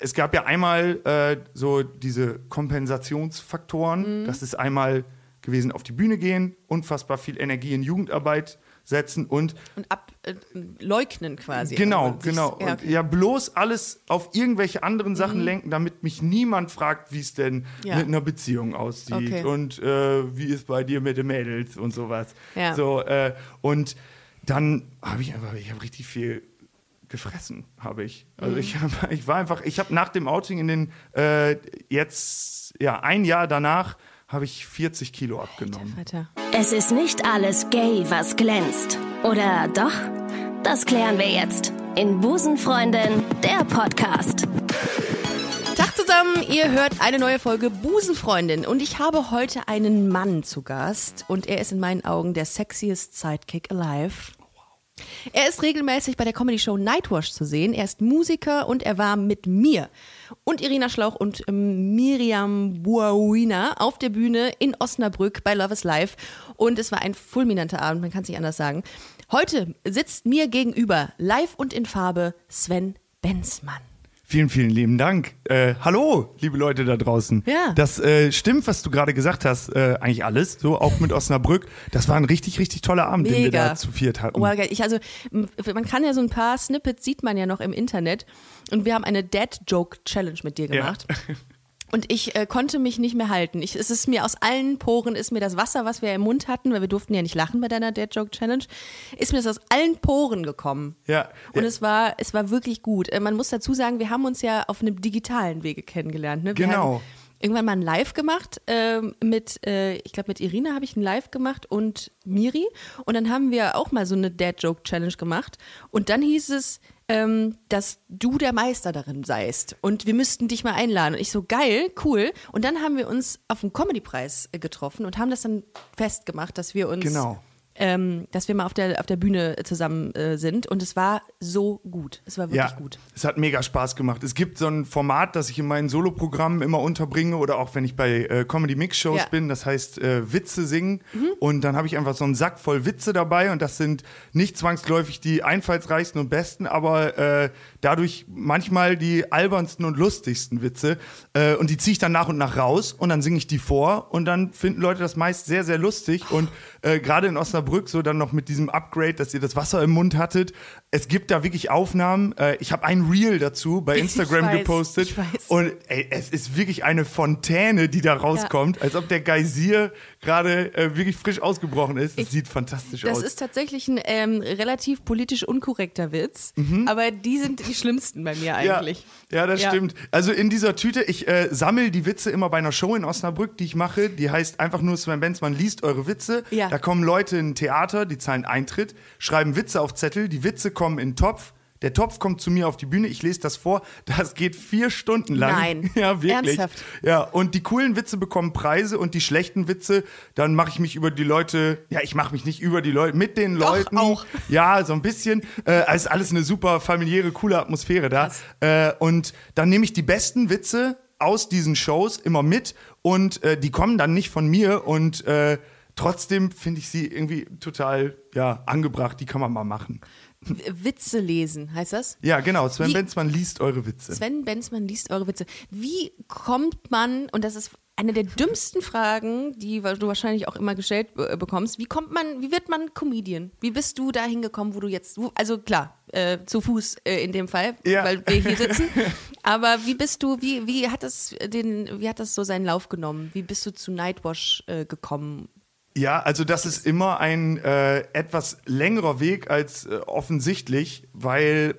es gab ja einmal äh, so diese Kompensationsfaktoren. Mhm. Das ist einmal gewesen, auf die Bühne gehen, unfassbar viel Energie in Jugendarbeit setzen und Und ableugnen quasi. Genau, Also, genau. Ja, Und ja, bloß alles auf irgendwelche anderen Sachen Mhm. lenken, damit mich niemand fragt, wie es denn Ja. mit einer Beziehung aussieht Okay. und äh, wie ist bei dir mit den Mädels und sowas. Ja. So, äh, und dann habe ich einfach, ich habe richtig viel gefressen, habe ich. Mhm. Also ich, hab, ich war einfach, ich habe nach dem Outing in den, äh, jetzt, ja, ein Jahr danach, habe ich 40 Kilo abgenommen. Weiter. Es ist nicht alles gay, was glänzt. Oder doch? Das klären wir jetzt in Busenfreundin, der Podcast. Tag zusammen, ihr hört eine neue Folge Busenfreundin und ich habe heute einen Mann zu Gast und er ist in meinen Augen der sexiest Sidekick alive. Er ist regelmäßig bei der Comedy-Show Nightwash zu sehen. Er ist Musiker und er war mit mir und Irina Schlauch und ähm, Miriam Buawina auf der Bühne in Osnabrück bei Love is Life. Und es war ein fulminanter Abend, man kann es nicht anders sagen. Heute sitzt mir gegenüber, live und in Farbe, Sven Benzmann. Vielen, vielen lieben Dank. Äh, hallo, liebe Leute da draußen. Ja. Das äh, stimmt, was du gerade gesagt hast, äh, eigentlich alles, so auch mit Osnabrück. Das war ein richtig, richtig toller Abend, den wir Mega. da zu viert hatten. Oh, geil. ich, also, man kann ja so ein paar Snippets, sieht man ja noch im Internet. Und wir haben eine Dad-Joke-Challenge mit dir gemacht. Und ich äh, konnte mich nicht mehr halten. Ich, es ist mir aus allen Poren, ist mir das Wasser, was wir im Mund hatten, weil wir durften ja nicht lachen bei deiner Dad-Joke-Challenge, ist mir das aus allen Poren gekommen. Ja, Und ja. es war, es war wirklich gut. Äh, Man muss dazu sagen, wir haben uns ja auf einem digitalen Wege kennengelernt. Ne? Wir Genau. haben irgendwann mal ein Live gemacht ähm, mit, äh, ich glaube mit Irina habe ich ein Live gemacht und Miri. Und dann haben wir auch mal so eine Dad-Joke-Challenge gemacht. Und dann hieß es, ähm, dass du der Meister darin seist. Und wir müssten dich mal einladen. Und ich so, geil, cool. Und dann haben wir uns auf den Comedy-Preis äh, getroffen und haben das dann festgemacht, dass wir uns Genau. Ähm, dass wir mal auf der, auf der Bühne zusammen äh, sind. Und es war so gut. Es war wirklich ja, gut. es hat mega Spaß gemacht. Es gibt so ein Format, das ich in meinen Soloprogrammen immer unterbringe oder auch wenn ich bei äh, Comedy Mix Shows Ja. Mhm. bin, das heißt äh, Witze singen und dann habe ich einfach so einen Sack voll Witze dabei und das sind nicht zwangsläufig die einfallsreichsten und besten, aber äh, dadurch manchmal die albernsten und lustigsten Witze äh, und die ziehe ich dann nach und nach raus und dann singe ich die vor und dann finden Leute das meist sehr, sehr lustig und äh, gerade in Osnabrück so dann noch mit diesem Upgrade, dass ihr das Wasser im Mund hattet. Es gibt da wirklich Aufnahmen. Äh, ich habe ein Reel dazu bei Instagram weiß, gepostet und ey, es ist wirklich eine Fontäne, die da rauskommt, als ob der Geysir gerade äh, wirklich frisch ausgebrochen ist. Es sieht fantastisch Das aus. ist tatsächlich ein ähm, relativ politisch unkorrekter Witz. Aber die sind die schlimmsten bei mir eigentlich. Ja, ja das Ja. stimmt. Also in dieser Tüte, ich äh, sammle die Witze immer bei einer Show in Osnabrück, die ich mache. Die heißt einfach nur Sven Benzmann liest eure Witze. Ja. Da kommen Leute in ein Theater, die zahlen Eintritt, schreiben Witze auf Zettel, die Witze kommen in den Topf. Der Topf kommt zu mir auf die Bühne, ich lese das vor. Das geht vier Stunden lang. Nein. Ja, wirklich. Ernsthaft? Ja, und die coolen Witze bekommen Preise und die schlechten Witze, dann mache ich mich über die Leute, ja, ich mache mich nicht über die Leute, mit den Doch, Leuten. auch. Ja, so ein bisschen. Äh, es ist alles eine super familiäre, coole Atmosphäre da. Äh, und dann nehme ich die besten Witze aus diesen Shows immer mit und äh, die kommen dann nicht von mir und äh, trotzdem finde ich sie irgendwie total ja, angebracht. Die kann man mal machen. Witze lesen, heißt das? Ja, genau. Sven Wie- Benzmann liest eure Witze. Sven Benzmann liest eure Witze. Wie kommt man, und das ist eine der dümmsten Fragen, die du wahrscheinlich auch immer gestellt äh, bekommst, wie kommt man, wie wird man Comedian? Wie bist du da hingekommen, wo du jetzt, also klar, äh, zu Fuß äh, in dem Fall, Ja. weil wir hier sitzen. Aber wie bist du, wie, wie hat das den, wie hat das so seinen Lauf genommen? Wie bist du zu Nightwash äh, gekommen? Ja, also das ist immer ein äh, etwas längerer Weg als äh, offensichtlich, weil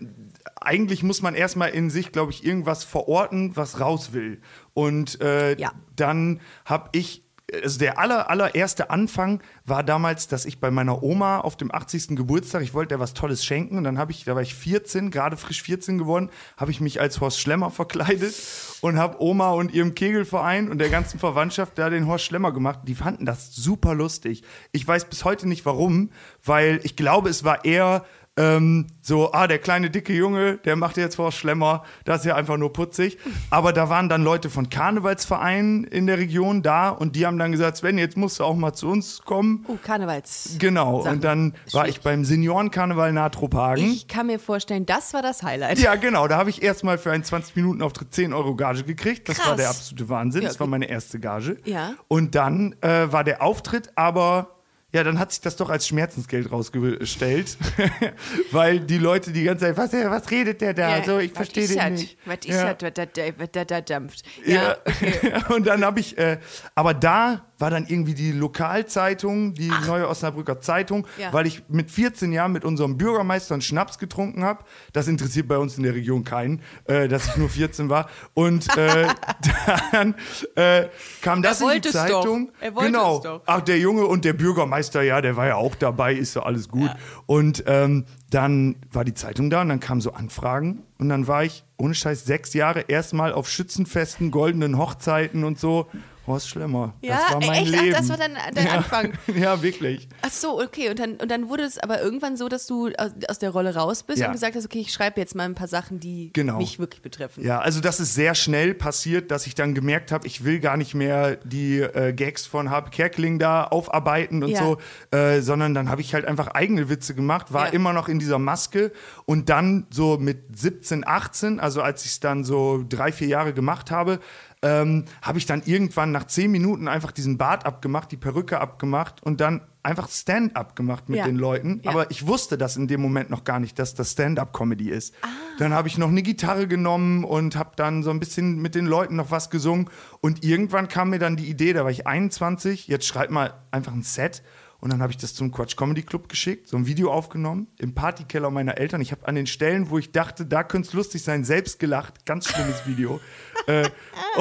eigentlich muss man erstmal in sich, glaube ich, irgendwas verorten, was raus will. Und äh, Ja. dann habe ich, also der aller, allererste Anfang war damals, dass ich bei meiner Oma auf dem 80. Geburtstag, ich wollte ihr was Tolles schenken und dann habe ich, da war ich 14, gerade frisch 14 geworden, habe ich mich als Horst Schlemmer verkleidet und habe Oma und ihrem Kegelverein und der ganzen Verwandtschaft da den Horst Schlemmer gemacht. Die fanden das super lustig. Ich weiß bis heute nicht warum, weil ich glaube, es war eher ähm, so, ah, der kleine dicke Junge, der macht jetzt vor Schlemmer, das ist ja einfach nur putzig. Aber da waren dann Leute von Karnevalsvereinen in der Region da und die haben dann gesagt, Sven, jetzt musst du auch mal zu uns kommen. Oh, Karnevals. Genau, Sachen. und dann war ich beim Seniorenkarneval Nahtrophagen. Ich kann mir vorstellen, das war das Highlight. Ja, genau. Da habe ich erstmal für einen 20-Minuten-Auftritt 10 Euro Gage gekriegt. Das Krass. war der absolute Wahnsinn. Ja, das war meine erste Gage. Ja. Und dann äh, war der Auftritt aber. Ja, dann hat sich das doch als Schmerzensgeld rausgestellt, weil die Leute die ganze Zeit, was, was redet der da? so, ich verstehe den nicht. Was ist Ja. das, was da- was da da dampft? Ja, Ja, okay. und dann habe ich, äh, aber da war dann irgendwie die Lokalzeitung, die Neue Osnabrücker Zeitung, Ja. weil ich mit 14 Jahren mit unserem Bürgermeister einen Schnaps getrunken habe. Das interessiert bei uns in der Region keinen, äh, dass ich nur 14 war. Und äh, dann äh, kam das in die es doch. Zeitung. Er wollte genau. es doch. Ach, der Junge und der Bürgermeister, ja, der war ja auch dabei, ist doch alles gut. Und ähm, dann war die Zeitung da und dann kamen so Anfragen und dann war ich, ohne Scheiß, sechs Jahre erstmal auf Schützenfesten, goldenen Hochzeiten und so. Horst Schlemmer. Ja, das war mein echt? Ach, Leben. das war dein- dein ja. Anfang. Ja, wirklich. Ach so, okay. Und dann, und dann wurde es aber irgendwann so, dass du aus, aus der Rolle raus bist Ja. und gesagt hast, okay, ich schreibe jetzt mal ein paar Sachen, die Genau. mich wirklich betreffen. Ja, also das ist sehr schnell passiert, dass ich dann gemerkt habe, ich will gar nicht mehr die äh, Gags von Harpe Kerkeling da aufarbeiten und Ja. so, äh, sondern dann habe ich halt einfach eigene Witze gemacht, war immer noch in dieser Maske und dann so mit 17, 18, also als ich es dann so drei, vier Jahre gemacht habe, ähm, habe ich dann irgendwann nach zehn Minuten einfach diesen Bart abgemacht, die Perücke abgemacht und dann einfach Stand-up gemacht mit Ja. den Leuten. Ja. Aber ich wusste das in dem Moment noch gar nicht, dass das Stand-up-Comedy ist. Ah. Dann habe ich noch eine Gitarre genommen und habe dann so ein bisschen mit den Leuten noch was gesungen. Und irgendwann kam mir dann die Idee, da war ich 21, jetzt schreib mal einfach ein Set. Und dann habe ich das zum Quatsch Comedy Club geschickt, so ein Video aufgenommen im Partykeller meiner Eltern. Ich habe an den Stellen, wo ich dachte, da könnte es lustig sein, selbst gelacht. Ganz schlimmes Video. Äh,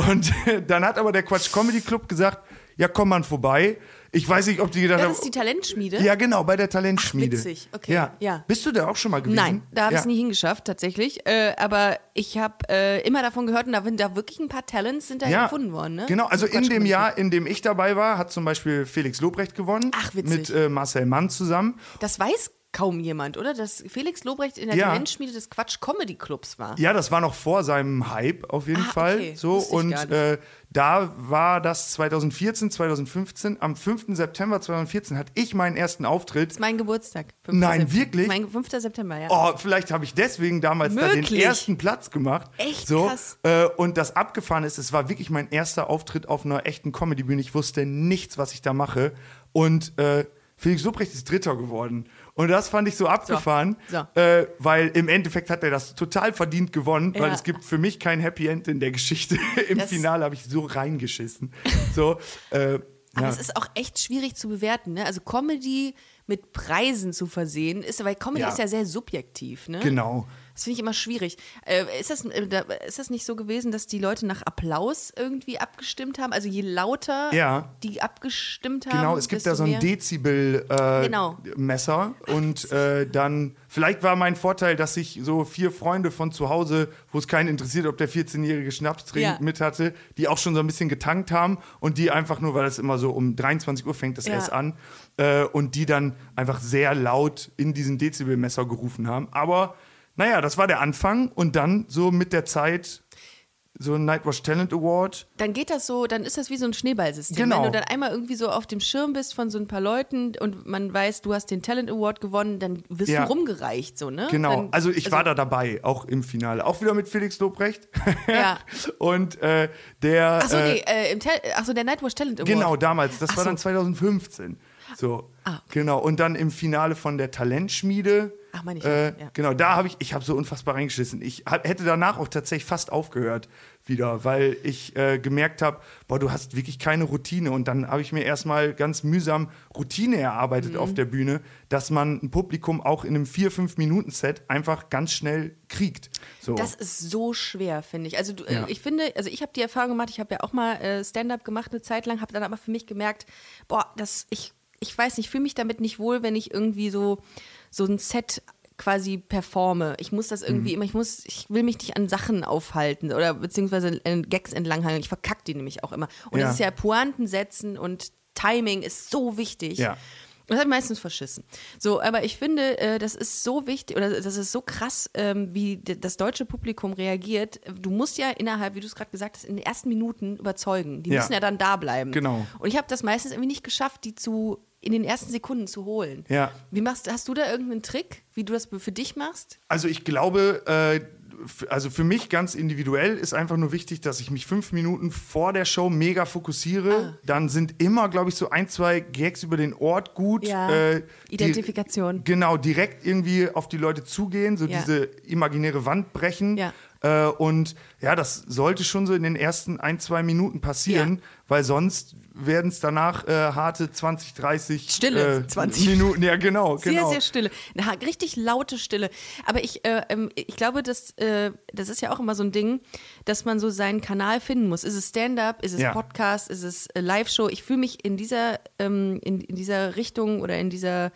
und dann hat aber der Quatsch Comedy Club gesagt, ja, komm mal vorbei. Ich weiß nicht, ob die gedacht Das haben, ist die Talentschmiede? ja, genau, bei der Talentschmiede. Ach, witzig. Okay, Ja. ja. Bist du da auch schon mal gewesen? Nein, da habe ich ja. es nie hingeschafft, tatsächlich. Äh, aber ich habe äh, immer davon gehört, und da sind da wirklich ein paar Talents sind da Ja, gefunden worden. Ne? Genau, also in dem Jahr, in dem ich dabei war, hat zum Beispiel Felix Lobrecht gewonnen. Ach, witzig. Mit äh, Marcel Mann zusammen. Das weiß kaum jemand, oder? Dass Felix Lobrecht in der Ja. Talentschmiede des Quatsch Comedy Clubs war. Ja, das war noch vor seinem Hype auf jeden Ah, Fall. okay. So und äh, da war das 2014, 2015. Am 5. September 2014 hatte ich meinen ersten Auftritt. Das ist mein Geburtstag. 5. Nein, September. wirklich? Mein 5. September, ja. Oh, vielleicht habe ich deswegen damals da den Möglich. ersten Platz gemacht. Echt so, krass. Äh, und das abgefahren ist, es war wirklich mein erster Auftritt auf einer echten Comedy-Bühne. Ich wusste nichts, was ich da mache. Und äh, Felix Lobrecht ist Dritter geworden. Und das fand ich so abgefahren, So. Äh, weil im Endeffekt hat er das total verdient gewonnen, weil Ja. es gibt für mich kein Happy End in der Geschichte. Im Das- Finale habe ich so reingeschissen. So, äh, Aber ja. es ist auch echt schwierig zu bewerten, ne? Also Comedy mit Preisen zu versehen, ist, weil Comedy Ja. ist ja sehr subjektiv, ne? Genau. Das finde ich immer schwierig. Äh, ist, das, äh, da, ist das nicht so gewesen, dass die Leute nach Applaus irgendwie abgestimmt haben? Also je lauter Ja. die abgestimmt haben, Genau, es gibt da so ein? Dezibel-Messer. Genau. Messer. und äh, dann, vielleicht war mein Vorteil, dass ich so vier Freunde von zu Hause, wo es keinen interessiert, ob der 14-jährige Schnaps trinkt, Ja. mit hatte, die auch schon so ein bisschen getankt haben und die einfach nur, weil das immer so um 23 Uhr fängt das Ja. erst an, äh, und die dann einfach sehr laut in diesen Dezibelmesser gerufen haben. Aber naja, das war der Anfang und dann so mit der Zeit so ein Nightwatch Talent Award. Dann geht das so, dann ist das wie so ein Schneeballsystem. Genau. Wenn du dann einmal irgendwie so auf dem Schirm bist von so ein paar Leuten und man weiß, du hast den Talent Award gewonnen, dann wirst Ja. du rumgereicht, so, ne? Genau, Dann, also ich war da dabei, auch im Finale. Auch wieder mit Felix Lobrecht. Ja. Und äh, der. Achso, äh, nee, äh, im achso, der Nightwatch Talent Award. Genau, damals. Das Ach war so. dann 2015. So. Ah, okay. Genau. Und dann im Finale von der Talentschmiede. Ach, meine ich, äh, ja. Genau, da habe ich, ich habe so unfassbar reingeschissen. Ich hab, hätte danach auch tatsächlich fast aufgehört wieder, weil ich äh, gemerkt habe, boah, du hast wirklich keine Routine. Und dann habe ich mir erstmal ganz mühsam Routine erarbeitet Mhm. auf der Bühne, dass man ein Publikum auch in einem 4-5-Minuten-Set einfach ganz schnell kriegt. So. Das ist so schwer, finde ich. Also du, Ja. äh, ich finde, also ich habe die Erfahrung gemacht, ich habe ja auch mal äh, Stand-up gemacht eine Zeit lang, habe dann aber für mich gemerkt, boah, das, ich, ich weiß nicht, fühle mich damit nicht wohl, wenn ich irgendwie so, so ein Set quasi performe. Ich muss das irgendwie Mhm. immer, ich muss, ich will mich nicht an Sachen aufhalten oder beziehungsweise an Gags entlanghangeln. Ich verkacke die nämlich auch immer. Und Ja. es ist ja Pointen setzen und Timing ist so wichtig. Ja. Das hat meistens verschissen. So, aber ich finde, äh, das ist so wichtig oder das ist so krass, ähm, wie das deutsche Publikum reagiert. Du musst ja innerhalb, wie du es gerade gesagt hast, in den ersten Minuten überzeugen. Die Ja. müssen ja dann da bleiben. Genau. Und ich habe das meistens irgendwie nicht geschafft, die zu in den ersten Sekunden zu holen. Ja. Wie machst hast du da irgendeinen Trick, wie du das für dich machst? Also ich glaube, äh, also für mich ganz individuell ist einfach nur wichtig, dass ich mich fünf Minuten vor der Show mega fokussiere. Dann sind immer, glaube ich, so ein, zwei Gags über den Ort gut. Ja. Äh, die- Identifikation. Genau, direkt irgendwie auf die Leute zugehen, so Ja. diese imaginäre Wand brechen. Ja. Äh, und ja, das sollte schon so in den ersten ein, zwei Minuten passieren, Ja. weil sonst werden es danach äh, harte 20, 30 Stille, äh, 20 Minuten. Ja, genau, Sehr, genau. sehr stille. Na, richtig laute Stille. Aber ich, äh, ähm, ich glaube, das, äh, das ist ja auch immer so ein Ding, dass man so seinen Kanal finden muss. Ist es Stand-up, ist es Ja. Podcast, ist es äh, Live-Show? Ich fühle mich in dieser, ähm, in, in dieser Richtung oder in dieser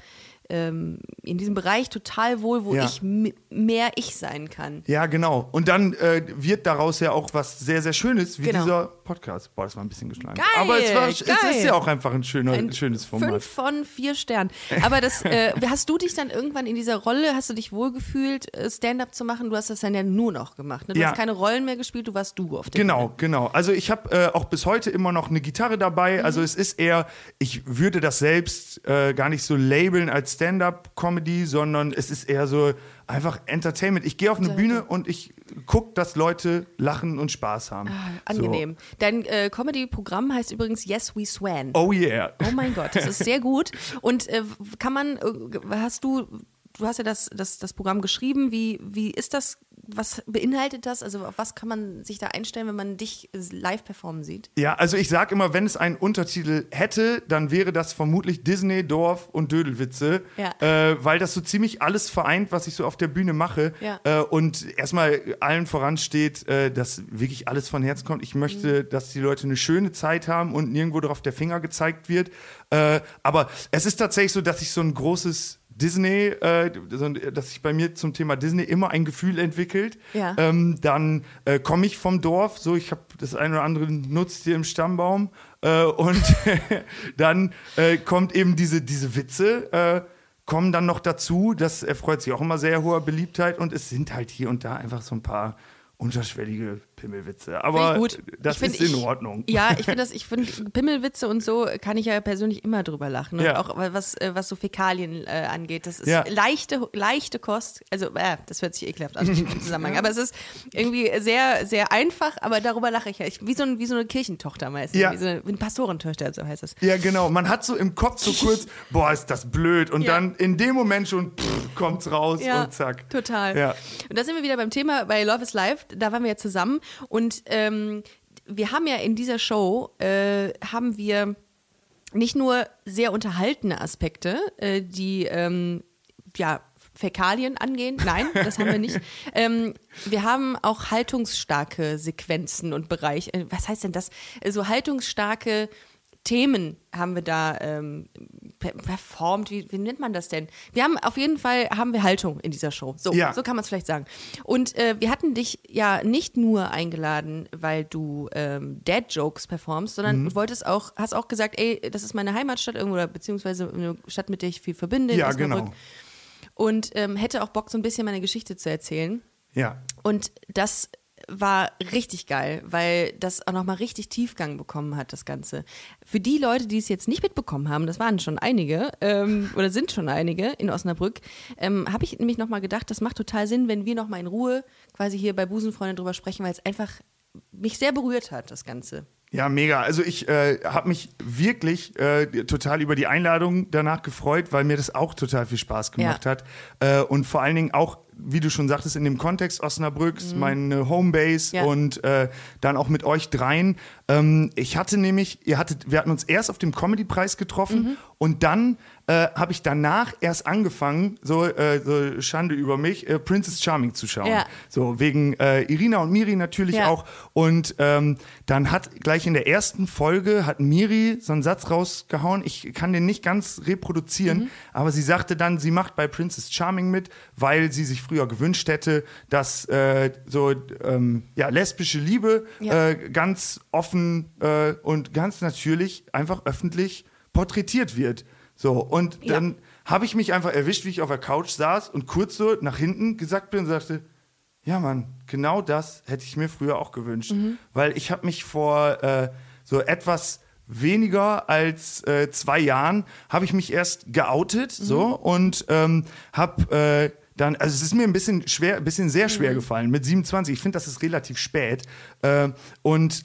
ähm, in diesem Bereich total wohl, wo Ja. ich mehr ich sein kann. Ja, genau. Und dann äh, wird daraus ja auch was sehr, sehr Schönes, wie Genau. dieser Podcast. Boah, das war ein bisschen geschlagen. Geil, Aber es, war, es geil. ist ja auch einfach ein, schöner, Ein schönes Format. Fünf von vier Sternen. Aber das, äh, hast du dich dann irgendwann in dieser Rolle, hast du dich wohlgefühlt, äh, Stand-up zu machen? Du hast das dann ja nur noch gemacht. Ne? Du Ja. hast keine Rollen mehr gespielt, du warst du auf der Genau, genau. Also ich habe äh, auch bis heute immer noch eine Gitarre dabei. Mhm. Also es ist eher, ich würde das selbst äh, gar nicht so labeln als Stand-up-Comedy, sondern es ist eher so einfach Entertainment. Ich gehe auf eine Bühne und ich gucke, dass Leute lachen und Spaß haben. Ah, Angenehm. Dein äh, Comedy-Programm heißt übrigens Yes We Swan. So. Oh yeah. Oh mein Gott, das ist sehr gut. Und äh, kann man, äh, hast du, du hast ja das, das, das Programm geschrieben, wie, wie ist das, was beinhaltet das? Also auf was kann man sich da einstellen, wenn man dich live performen sieht? Ja, also ich sag immer, wenn es einen Untertitel hätte, dann wäre das vermutlich Disney, Dorf und Dödelwitze, Ja. äh, weil das so ziemlich alles vereint, was ich so auf der Bühne mache. Ja. Äh, und erstmal allen voran steht, äh, dass wirklich alles von Herzen kommt. Ich möchte, Mhm. dass die Leute eine schöne Zeit haben und nirgendwo darauf der Finger gezeigt wird. Äh, aber es ist tatsächlich so, dass ich so ein großes Disney, äh, dass sich bei mir zum Thema Disney immer ein Gefühl entwickelt. Ja. Ähm, dann äh, komme ich vom Dorf, so ich habe das eine oder andere Nutztier im Stammbaum äh, und dann äh, kommt eben diese, diese Witze, äh, kommen dann noch dazu, das erfreut sich auch immer sehr hoher Beliebtheit und es sind halt hier und da einfach so ein paar unterschwellige Pimmelwitze. Aber gut. das find, ist in ich- Ordnung. Ja, ich finde das, ich finde Pimmelwitze und so kann ich ja persönlich immer drüber lachen. Und Ja. auch was, äh, was so Fäkalien äh, angeht. Das ist Ja. leichte, leichte Kost. Also, äh, das hört sich ekelhaft an im Zusammenhang. Aber es ist irgendwie sehr, sehr einfach, aber darüber lache ich ja. Ich, wie, so ein, wie so eine Kirchentochter meistens. Ja. Wie so eine, eine Pastorentochter, so heißt das. Ja, genau. Man hat so im Kopf so kurz, boah, ist das blöd. Und dann in dem Moment schon pff, kommt's raus und zack. Total. Ja. Und da sind wir wieder beim Thema bei Love is Life. Da waren wir ja zusammen. Und ähm, wir haben ja in dieser Show, äh, haben wir nicht nur sehr unterhaltene Aspekte, äh, die ähm, ja, Fäkalien angehen. Nein, das haben wir nicht. ähm, wir haben auch haltungsstarke Sequenzen und Bereiche. Äh, was heißt denn das? So haltungsstarke Themen haben wir da ähm, per- performt. Wie, wie nennt man das denn? Wir haben auf jeden Fall haben wir Haltung in dieser Show. So, Ja. so kann man es vielleicht sagen. Und äh, wir hatten dich ja nicht nur eingeladen, weil du ähm, Dad Jokes performst, sondern Mhm. du wolltest auch, hast auch gesagt, ey, das ist meine Heimatstadt irgendwo oder beziehungsweise eine Stadt, mit der ich viel verbinde. in Ja, genau. Und ähm, hätte auch Bock, so ein bisschen meine Geschichte zu erzählen. Ja. Und das war richtig geil, weil das auch nochmal richtig Tiefgang bekommen hat, das Ganze. Für die Leute, die es jetzt nicht mitbekommen haben, das waren schon einige ähm, oder sind schon einige in Osnabrück, ähm, habe ich nämlich nochmal gedacht, das macht total Sinn, wenn wir nochmal in Ruhe quasi hier bei Busenfreunde drüber sprechen, weil es einfach mich sehr berührt hat, das Ganze. Ja, mega. Also ich äh, habe mich wirklich äh, total über die Einladung danach gefreut, weil mir das auch total viel Spaß gemacht Ja. hat. Äh, und vor allen Dingen auch, wie du schon sagtest, in dem Kontext Osnabrücks, meine Homebase Mhm. Ja. und äh, dann auch mit euch dreien. Ähm, ich hatte nämlich, ihr hattet, wir hatten uns erst auf dem Comedy-Preis getroffen Mhm. Und dann äh, habe ich danach erst angefangen, so, äh, so Schande über mich, äh, Princess Charming zu schauen. Ja. So wegen äh, Irina und Miri natürlich Ja. auch. Und ähm, dann hat gleich in der ersten Folge hat Miri so einen Satz rausgehauen. Ich kann den nicht ganz reproduzieren, Mhm. aber sie sagte dann, sie macht bei Princess Charming mit, weil sie sich früher gewünscht hätte, dass äh, so ähm, ja, lesbische Liebe Ja. äh, ganz offen äh, und ganz natürlich einfach öffentlich porträtiert wird. So, und Ja. dann habe ich mich einfach erwischt, wie ich auf der Couch saß und kurz so nach hinten gesagt bin und sagte, ja Mann, genau das hätte ich mir früher auch gewünscht. Weil ich habe mich vor äh, so etwas weniger als äh, zwei Jahren, habe ich mich erst geoutet so und ähm, habe äh, dann, also es ist mir ein bisschen schwer, ein bisschen sehr schwer gefallen mit 27. Ich finde, das ist relativ spät. Äh, und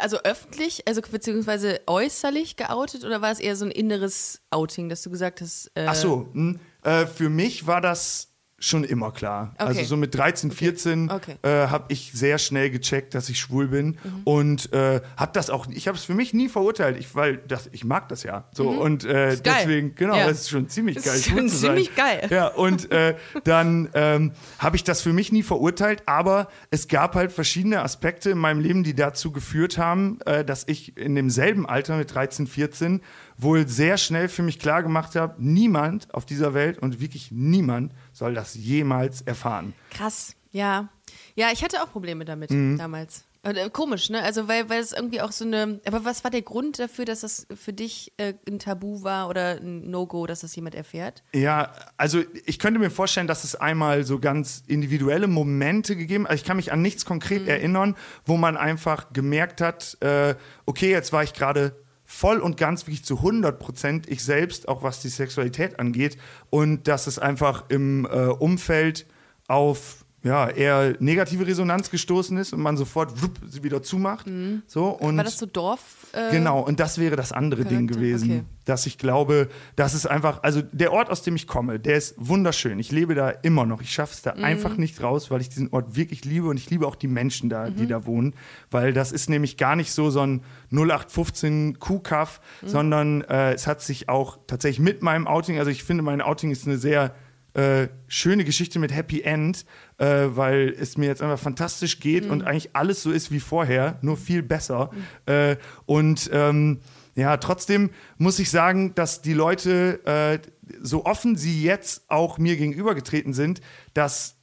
Also öffentlich, also beziehungsweise äußerlich geoutet oder war es eher so ein inneres Outing, dass du gesagt hast, äh, Ach so, hm, äh, für mich war das schon immer klar. Okay. Also so mit 13, 14 Okay. äh, habe ich sehr schnell gecheckt, dass ich schwul bin Mhm. und äh, habe das auch, ich habe es für mich nie verurteilt, ich, weil das, ich mag das ja. So und äh, Mhm. Ist geil. deswegen, genau, Ja. das ist schon ziemlich Das geil. ist schwul schon ziemlich geil. Ja, und äh, dann ähm, habe ich das für mich nie verurteilt, aber es gab halt verschiedene Aspekte in meinem Leben, die dazu geführt haben, äh, dass ich in demselben Alter mit 13, 14 wohl sehr schnell für mich klar gemacht habe, niemand auf dieser Welt und wirklich niemand soll das jemals erfahren. krass, ja. Ja, ich hatte auch Probleme damit Mhm. damals. Äh, komisch, ne? Also weil, weil es irgendwie auch so eine. Aber was war der Grund dafür, dass das für dich äh, ein Tabu war oder ein No-Go, dass das jemand erfährt? Ja, also ich könnte mir vorstellen, dass es einmal so ganz individuelle Momente gegeben, also ich kann mich an nichts konkret erinnern, wo man einfach gemerkt hat, äh, okay, jetzt war ich gerade voll und ganz wirklich zu 100 Prozent ich selbst, auch was die Sexualität angeht und dass es einfach im äh, Umfeld auf ja, eher negative Resonanz gestoßen ist und man sofort wupp, sie wieder zumacht. So, und War das so Dorf? Äh, Genau, und das wäre das andere Ding Charakter? gewesen. Okay. Dass ich glaube, das ist einfach, also der Ort, aus dem ich komme, der ist wunderschön. Ich lebe da immer noch. Ich schaffe es da Mhm. einfach nicht raus, weil ich diesen Ort wirklich liebe und ich liebe auch die Menschen da, Mhm. die da wohnen. Weil das ist nämlich gar nicht so so ein 0815 Kuhkaff, Mhm. sondern äh, es hat sich auch tatsächlich mit meinem Outing, also ich finde, mein Outing ist eine sehr äh, schöne Geschichte mit Happy End, äh, weil es mir jetzt einfach fantastisch geht und eigentlich alles so ist wie vorher, nur viel besser. Äh, und ähm, ja, trotzdem muss ich sagen, dass die Leute, äh, so offen sie jetzt auch mir gegenübergetreten sind, das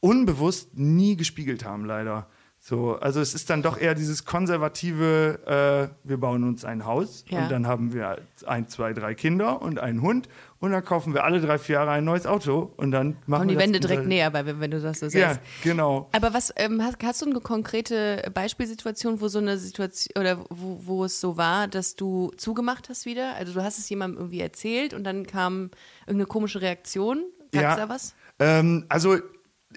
unbewusst nie gespiegelt haben, leider. So, also es ist dann doch eher dieses konservative, äh, wir bauen uns ein Haus Ja. und dann haben wir ein, zwei, drei Kinder und einen Hund und dann kaufen wir alle drei, vier Jahre ein neues Auto und dann machen Kommen die wir Wände direkt näher, bei, wenn du das so Ja, sagst. genau. Aber was ähm, hast, hast du eine konkrete Beispielsituation, wo so eine Situation oder wo, wo es so war, dass du zugemacht hast wieder? Also du hast es jemandem irgendwie erzählt und dann kam irgendeine komische Reaktion. Gab Ja. es da was? Ähm, also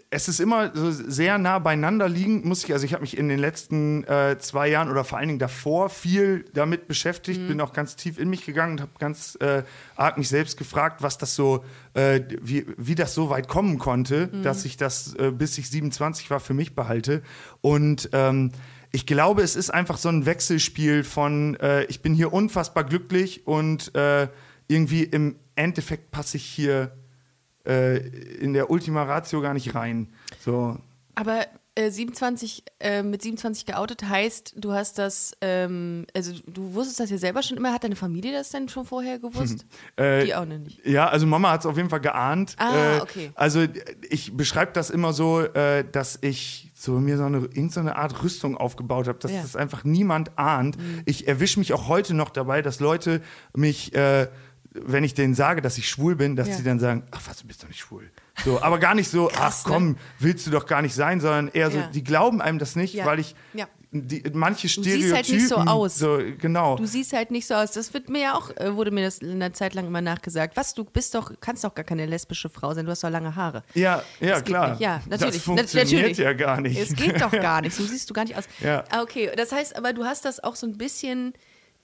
es ist immer so sehr nah beieinander liegend, muss ich, also ich habe mich in den letzten äh, zwei Jahren oder vor allen Dingen davor viel damit beschäftigt, bin auch ganz tief in mich gegangen und habe ganz äh, arg mich selbst gefragt, was das so, äh, wie, wie das so weit kommen konnte, dass ich das, äh, bis ich 27 war, für mich behalte. Und ähm, ich glaube, es ist einfach so ein Wechselspiel von, äh, ich bin hier unfassbar glücklich und äh, irgendwie im Endeffekt passe ich hier äh, in der Ultima Ratio gar nicht rein. So, Aber äh, 27, äh, mit 27 geoutet heißt, du hast das, ähm, also du wusstest das ja selber schon immer. Hat deine Familie das denn schon vorher gewusst? Äh, Die auch noch nicht. Ja, also Mama hat es auf jeden Fall geahnt. Ah, Äh, okay. Also ich beschreibe das immer so, äh, dass ich so mir so eine, irgendeine Art Rüstung aufgebaut habe, dass Ja. Mhm. das einfach niemand ahnt. Ich erwische mich auch heute noch dabei, dass Leute mich, äh, wenn ich denen sage, dass ich schwul bin, dass Ja. sie dann sagen, ach was, du bist doch nicht schwul. So, aber gar nicht so, Krass, ach ne? komm, willst du doch gar nicht sein, sondern eher so, Ja. die glauben einem das nicht, Ja. weil ich Ja. die, manche siehst Stereotypen halt nicht so aus. So, genau. Du siehst halt nicht so aus. Das wird mir ja auch, äh, wurde mir das eine Zeit lang immer nachgesagt. Was, du bist doch, kannst doch gar keine lesbische Frau sein, du hast doch lange Haare. ja, ja, klar. nicht. Ja, natürlich. Das funktioniert natürlich. ja gar nicht. Es geht doch gar nicht. So siehst du gar nicht aus. Ja. Ah, Okay, das heißt aber, du hast das auch so ein bisschen.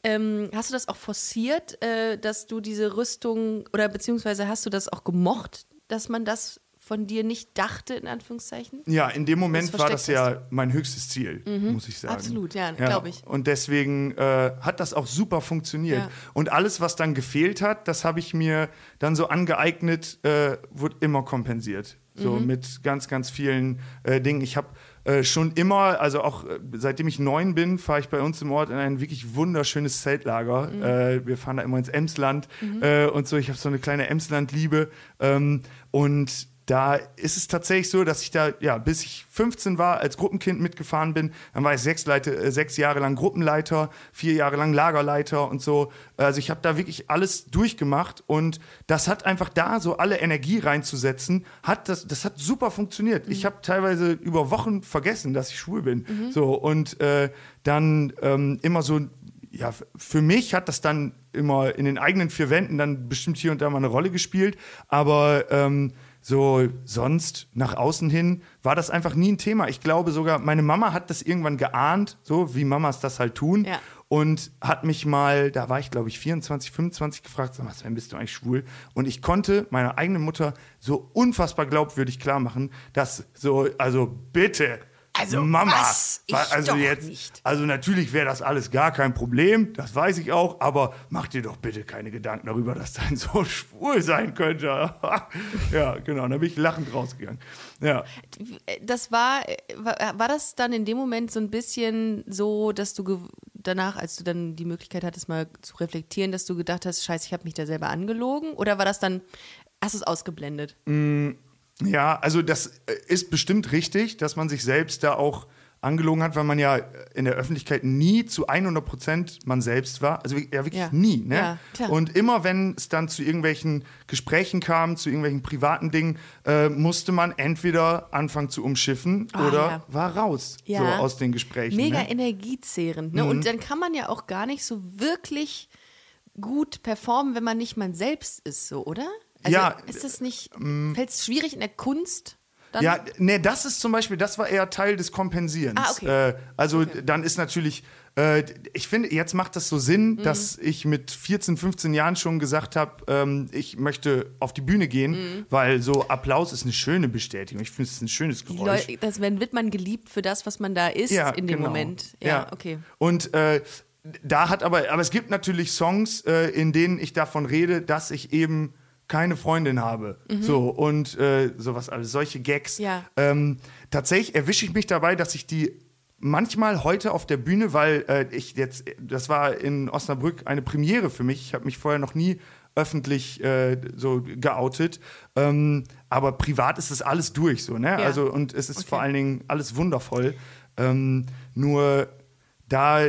Ähm, hast du das auch forciert, äh, dass du diese Rüstung oder beziehungsweise hast du das auch gemocht, dass man das von dir nicht dachte, in Anführungszeichen? Ja, in dem Moment Das war das ja mein höchstes Ziel, muss ich sagen. Absolut, ja, glaub ich. Und deswegen äh, hat das auch super funktioniert. Ja. Und alles, was dann gefehlt hat, das habe ich mir dann so angeeignet, äh, wurde immer kompensiert. So Mhm. mit ganz, ganz vielen äh, Dingen. Ich habe äh, schon immer, also auch äh, seitdem ich neun bin, fahre ich bei uns im Ort in ein wirklich wunderschönes Zeltlager. Mhm. Äh, wir fahren da immer ins Emsland äh, und so. Ich habe so eine kleine Emsland-Liebe. Ähm, und da ist es tatsächlich so, dass ich da, ja, bis ich 15 war, als Gruppenkind mitgefahren bin, dann war ich sechs, Leite, äh, sechs Jahre lang Gruppenleiter, vier Jahre lang Lagerleiter und so. Also ich habe da wirklich alles durchgemacht und das hat einfach da so alle Energie reinzusetzen, hat das, das hat super funktioniert. Mhm. Ich habe teilweise über Wochen vergessen, dass ich schwul bin. Mhm. So und äh, dann ähm, immer so ja, für mich hat das dann immer in den eigenen vier Wänden dann bestimmt hier und da mal eine Rolle gespielt. Aber ähm, so sonst nach außen hin war das einfach nie ein Thema. Ich glaube sogar, meine Mama hat das irgendwann geahnt, so wie Mamas das halt tun. Ja. Und hat mich mal, da war ich glaube ich 24, 25 gefragt, sag mal, Sven, bist du eigentlich schwul? Und ich konnte meiner eigenen Mutter so unfassbar glaubwürdig klar machen, dass so, also bitte, also Mama, was? Ich also jetzt, nicht. also natürlich wäre das alles gar kein Problem, das weiß ich auch, aber mach dir doch bitte keine Gedanken darüber, dass dein Sohn schwul sein könnte. ja, genau, dann bin ich lachend rausgegangen. Ja. Das war, war, war das dann in dem Moment so ein bisschen so, dass du danach, als du dann die Möglichkeit hattest, mal zu reflektieren, dass du gedacht hast, scheiße, ich habe mich da selber angelogen? Oder war das dann, hast du es ausgeblendet? Mm ja, also das äh, ist bestimmt richtig, dass man sich selbst da auch angelogen hat, weil man ja in der Öffentlichkeit nie zu 100 Prozent man selbst war. Also ja, wirklich ja. nie. Ne? Ja, und immer wenn es dann zu irgendwelchen Gesprächen kam, zu irgendwelchen privaten Dingen, äh, musste man entweder anfangen zu umschiffen oh, oder war raus so aus den Gesprächen. Mega ne? energiezehrend. Ne? Mhm. Und dann kann man ja auch gar nicht so wirklich gut performen, wenn man nicht man selbst ist, so, oder? Also ja, ist das nicht, ähm, fällt es schwierig in der Kunst? Dann? Ja, nee, das ist zum Beispiel, das war eher Teil des Kompensierens. Ah, okay. Äh, also okay. dann ist natürlich, äh, ich finde, jetzt macht das so Sinn, mhm. dass ich mit 14, 15 Jahren schon gesagt habe, ähm, ich möchte auf die Bühne gehen, mhm. weil so Applaus ist eine schöne Bestätigung. Ich finde es ein schönes Geräusch. Leute, das, wenn wird man geliebt für das, was man da ist ja, in dem genau. Moment. Ja, ja, okay. Und äh, da hat aber, aber es gibt natürlich Songs, äh, in denen ich davon rede, dass ich eben keine Freundin habe. Mhm. So, und äh, sowas alles, solche Gags. Ja. Ähm, tatsächlich erwische ich mich dabei, dass ich die manchmal heute auf der Bühne, weil äh, ich jetzt, das war in Osnabrück eine Premiere für mich. Ich habe mich vorher noch nie öffentlich äh, so geoutet. Ähm, aber privat ist das alles durch so, ne? Ja. Also, und es ist okay. vor allen Dingen alles wundervoll. Ähm, nur da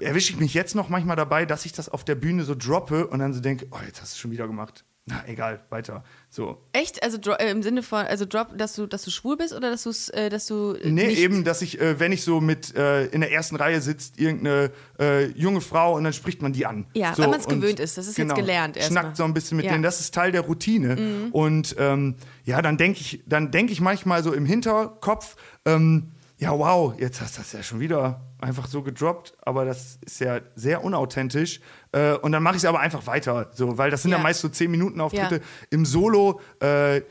erwische ich mich jetzt noch manchmal dabei, dass ich das auf der Bühne so droppe und dann so denke, oh, jetzt hast du es schon wieder gemacht. Na, egal, weiter. So. Echt? Also äh, im Sinne von, also Drop, dass du, dass du schwul bist oder dass, du's, äh, dass du. Äh, nee, eben, dass ich, äh, wenn ich so mit äh, in der ersten Reihe sitzt, irgendeine äh, junge Frau und dann spricht man die an. Ja, so, weil man es gewöhnt ist. Das ist genau, jetzt gelernt. Schnackt so ein bisschen mit ja. denen. Das ist Teil der Routine. Mhm. Und ähm, ja, dann denke ich, dann denke ich manchmal so im Hinterkopf, ähm, ja, wow, jetzt hast du das ja schon wieder einfach so gedroppt, aber das ist ja sehr unauthentisch. Äh, und dann mache ich es aber einfach weiter, so, weil das sind ja, ja meist so 10 Minuten Auftritte. Ja. Im Solo äh,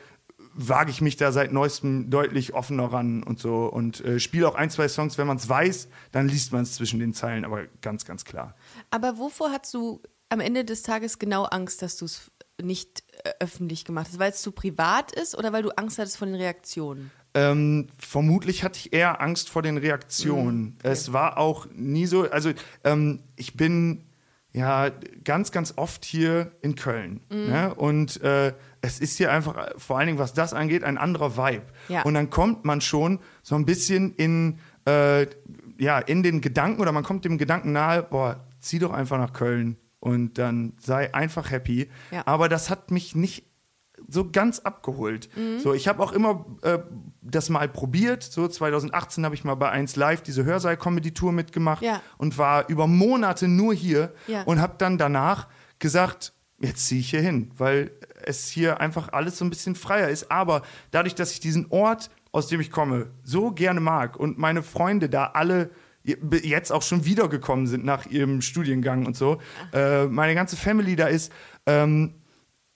wage ich mich da seit neuestem deutlich offener ran und so und äh, spiele auch ein, zwei Songs, wenn man es weiß, dann liest man es zwischen den Zeilen, aber ganz, ganz klar. Aber wovor hast du am Ende des Tages genau Angst, dass du es nicht äh, öffentlich gemacht hast? Weil es zu privat ist oder weil du Angst hattest vor den Reaktionen? Ähm, vermutlich hatte ich eher Angst vor den Reaktionen. Mhm, okay. Es war auch nie so, also ähm, ich bin ja ganz, ganz oft hier in Köln. Mhm. Ne? Und äh, es ist hier einfach, vor allen Dingen was das angeht, ein anderer Vibe. Ja. Und dann kommt man schon so ein bisschen in, äh, ja, in den Gedanken oder man kommt dem Gedanken nahe, boah, zieh doch einfach nach Köln und dann sei einfach happy. Ja. Aber das hat mich nicht so ganz abgeholt. Mhm. So, ich habe auch immer äh, das mal probiert. So 2018 habe ich mal bei 1 Live diese Hörsaal-Comedy-Tour mitgemacht ja. und war über Monate nur hier ja. und habe dann danach gesagt, jetzt ziehe ich hier hin, weil es hier einfach alles so ein bisschen freier ist. Aber dadurch, dass ich diesen Ort, aus dem ich komme, so gerne mag und meine Freunde da alle jetzt auch schon wiedergekommen sind nach ihrem Studiengang und so, äh, meine ganze Family da ist, ähm,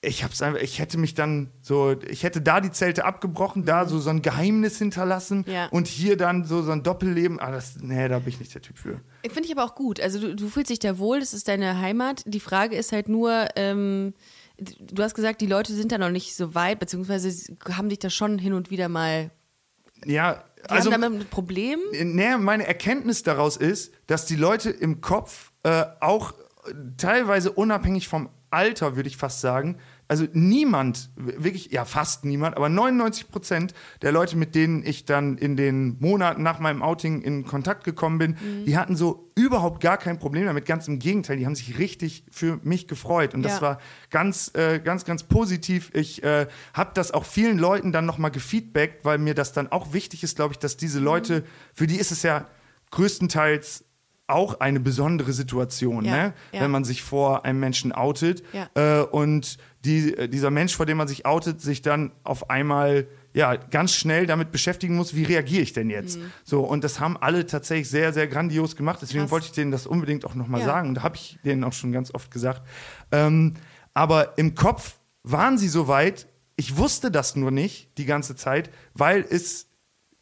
ich hab's einfach, ich hätte mich dann so, ich hätte da die Zelte abgebrochen, da mhm. so, so ein Geheimnis hinterlassen ja. und hier dann so, so ein Doppelleben. Ah, das, nee, da bin ich nicht der Typ für. Finde ich aber auch gut. Also du, du fühlst dich da wohl, das ist deine Heimat. Die Frage ist halt nur, ähm, du hast gesagt, die Leute sind da noch nicht so weit, beziehungsweise haben dich da schon hin und wieder mal. Ja, die also. Haben damit ein Problem? Nee, meine Erkenntnis daraus ist, dass die Leute im Kopf äh, auch teilweise unabhängig vom Alter, würde ich fast sagen, also niemand, wirklich, ja fast niemand, aber 99 Prozent der Leute, mit denen ich dann in den Monaten nach meinem Outing in Kontakt gekommen bin, Mhm. die hatten so überhaupt gar kein Problem damit. Ganz im Gegenteil, die haben sich richtig für mich gefreut. Und das Ja. war ganz, äh, ganz, ganz positiv. Ich äh, habe das auch vielen Leuten dann nochmal gefeedbackt, weil mir das dann auch wichtig ist, glaube ich, dass diese Leute, für die ist es ja größtenteils auch eine besondere Situation, Ja, ne? ja. wenn man sich vor einem Menschen outet Ja. äh, und die, äh, dieser Mensch, vor dem man sich outet, sich dann auf einmal ja ganz schnell damit beschäftigen muss, wie reagiere ich denn jetzt? So und das haben alle tatsächlich sehr sehr grandios gemacht. Deswegen Mhm. Krass. wollte ich denen das unbedingt auch noch mal Ja. sagen. Und da habe ich denen auch schon ganz oft gesagt. Ähm, aber im Kopf waren sie so weit. Ich wusste das nur nicht die ganze Zeit, weil es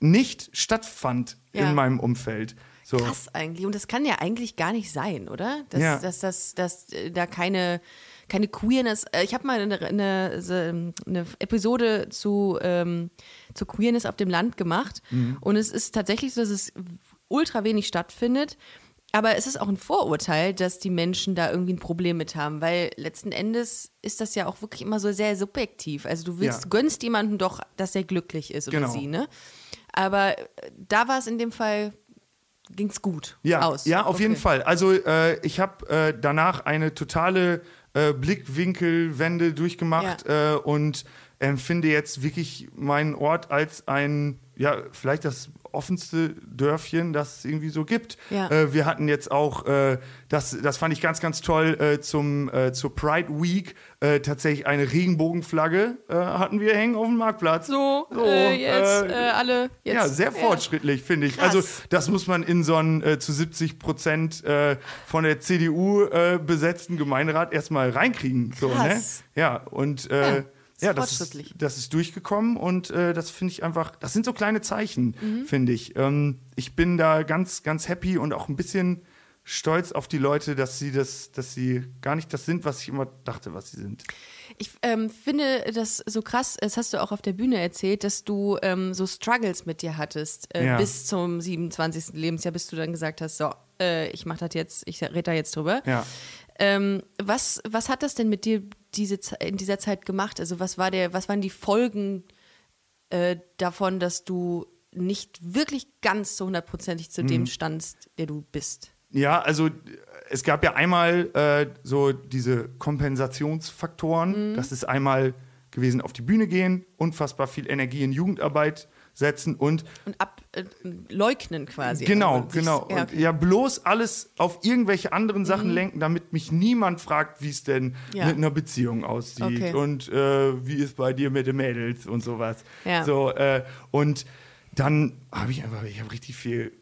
nicht stattfand Ja. in meinem Umfeld. So. Krass eigentlich. Und das kann ja eigentlich gar nicht sein, oder? Dass, Ja. dass, dass, dass, äh, da keine, keine Queerness. äh, Ich habe mal eine, eine, ähm, eine Episode zu, ähm, zu Queerness auf dem Land gemacht. Mhm. Und es ist tatsächlich so, dass es ultra wenig stattfindet. Aber es ist auch ein Vorurteil, dass die Menschen da irgendwie ein Problem mit haben, weil letzten Endes ist das ja auch wirklich immer so sehr subjektiv. Also du willst, Ja. gönnst jemandem doch, dass er glücklich ist oder Genau. sie, ne? Aber äh, da war es in dem Fall, ging es gut Ja, aus. ja auf jeden Okay. Fall. Also äh, ich habe äh, danach eine totale äh, Blickwinkelwende durchgemacht äh, und empfinde jetzt wirklich meinen Ort als ein, ja, vielleicht das offenste Dörfchen, das es irgendwie so gibt. Ja. Äh, wir hatten jetzt auch, äh, das, das fand ich ganz, ganz toll, äh, zum, äh, zur Pride Week äh, tatsächlich eine Regenbogenflagge äh, hatten wir hängen auf dem Marktplatz. So, So, jetzt alle. Jetzt, ja, sehr fortschrittlich, finde ich. Krass. Also, das muss man in so einen zu 70 Prozent von der CDU besetzten Gemeinderat erstmal reinkriegen. So, ne? Ja, und Ja, ja, das, ist, das ist durchgekommen und äh, das finde ich einfach, das sind so kleine Zeichen, Mhm. finde ich. Ähm, ich bin da ganz, ganz happy und auch ein bisschen stolz auf die Leute, dass sie das, dass sie gar nicht das sind, was ich immer dachte, was sie sind. Ich ähm, finde das so krass, das hast du auch auf der Bühne erzählt, dass du ähm, so Struggles mit dir hattest äh, Ja. bis zum 27. Lebensjahr, bis du dann gesagt hast, so, äh, ich mach das jetzt, ich rede da jetzt drüber. Ja. Ähm, was, was hat das denn mit dir diese, in dieser Zeit gemacht? Also was war der, was waren die Folgen äh, davon, dass du nicht wirklich ganz so hundertprozentig zu Mhm. dem standst, der du bist? Ja, also es gab ja einmal äh, so diese Kompensationsfaktoren. Das ist einmal gewesen, auf die Bühne gehen, unfassbar viel Energie in Jugendarbeit setzen und Und ab äh, quasi. genau, Also genau. Ja, Und okay. Mhm. ja, bloß alles auf irgendwelche anderen Sachen lenken, damit mich niemand fragt, wie es denn Ja. mit einer Beziehung aussieht Okay. und äh, wie ist bei dir mit den Mädels und sowas. Ja. So, äh, und dann habe ich einfach, ich habe richtig viel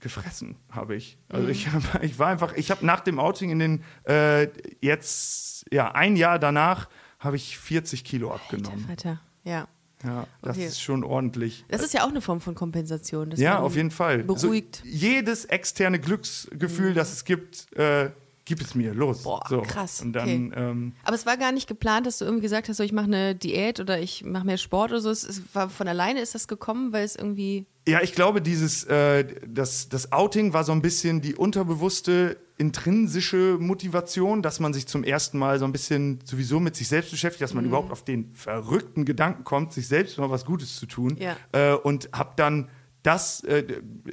gefressen, habe ich. Also Mhm. ich, hab, ich war einfach, ich habe nach dem Outing in den äh, jetzt ja ein Jahr danach habe ich 40 Kilo abgenommen. Weiter. Ja. Ja, das Okay. ist schon ordentlich. Das ist ja auch eine Form von Kompensation. Ja, auf jeden Fall. Beruhigt. So, jedes externe Glücksgefühl, das es gibt, äh, gib es mir, los. Boah, so. krass, Und dann, okay. ähm, Aber es war gar nicht geplant, dass du irgendwie gesagt hast, so ich mache eine Diät oder ich mache mehr Sport oder so. Es war von alleine ist das gekommen, weil es irgendwie. Ja, ich glaube, dieses, äh, das, das Outing war so ein bisschen die unterbewusste, intrinsische Motivation, dass man sich zum ersten Mal so ein bisschen sowieso mit sich selbst beschäftigt, dass man Mhm. überhaupt auf den verrückten Gedanken kommt, sich selbst mal was Gutes zu tun. Ja. Äh, und habe dann das äh,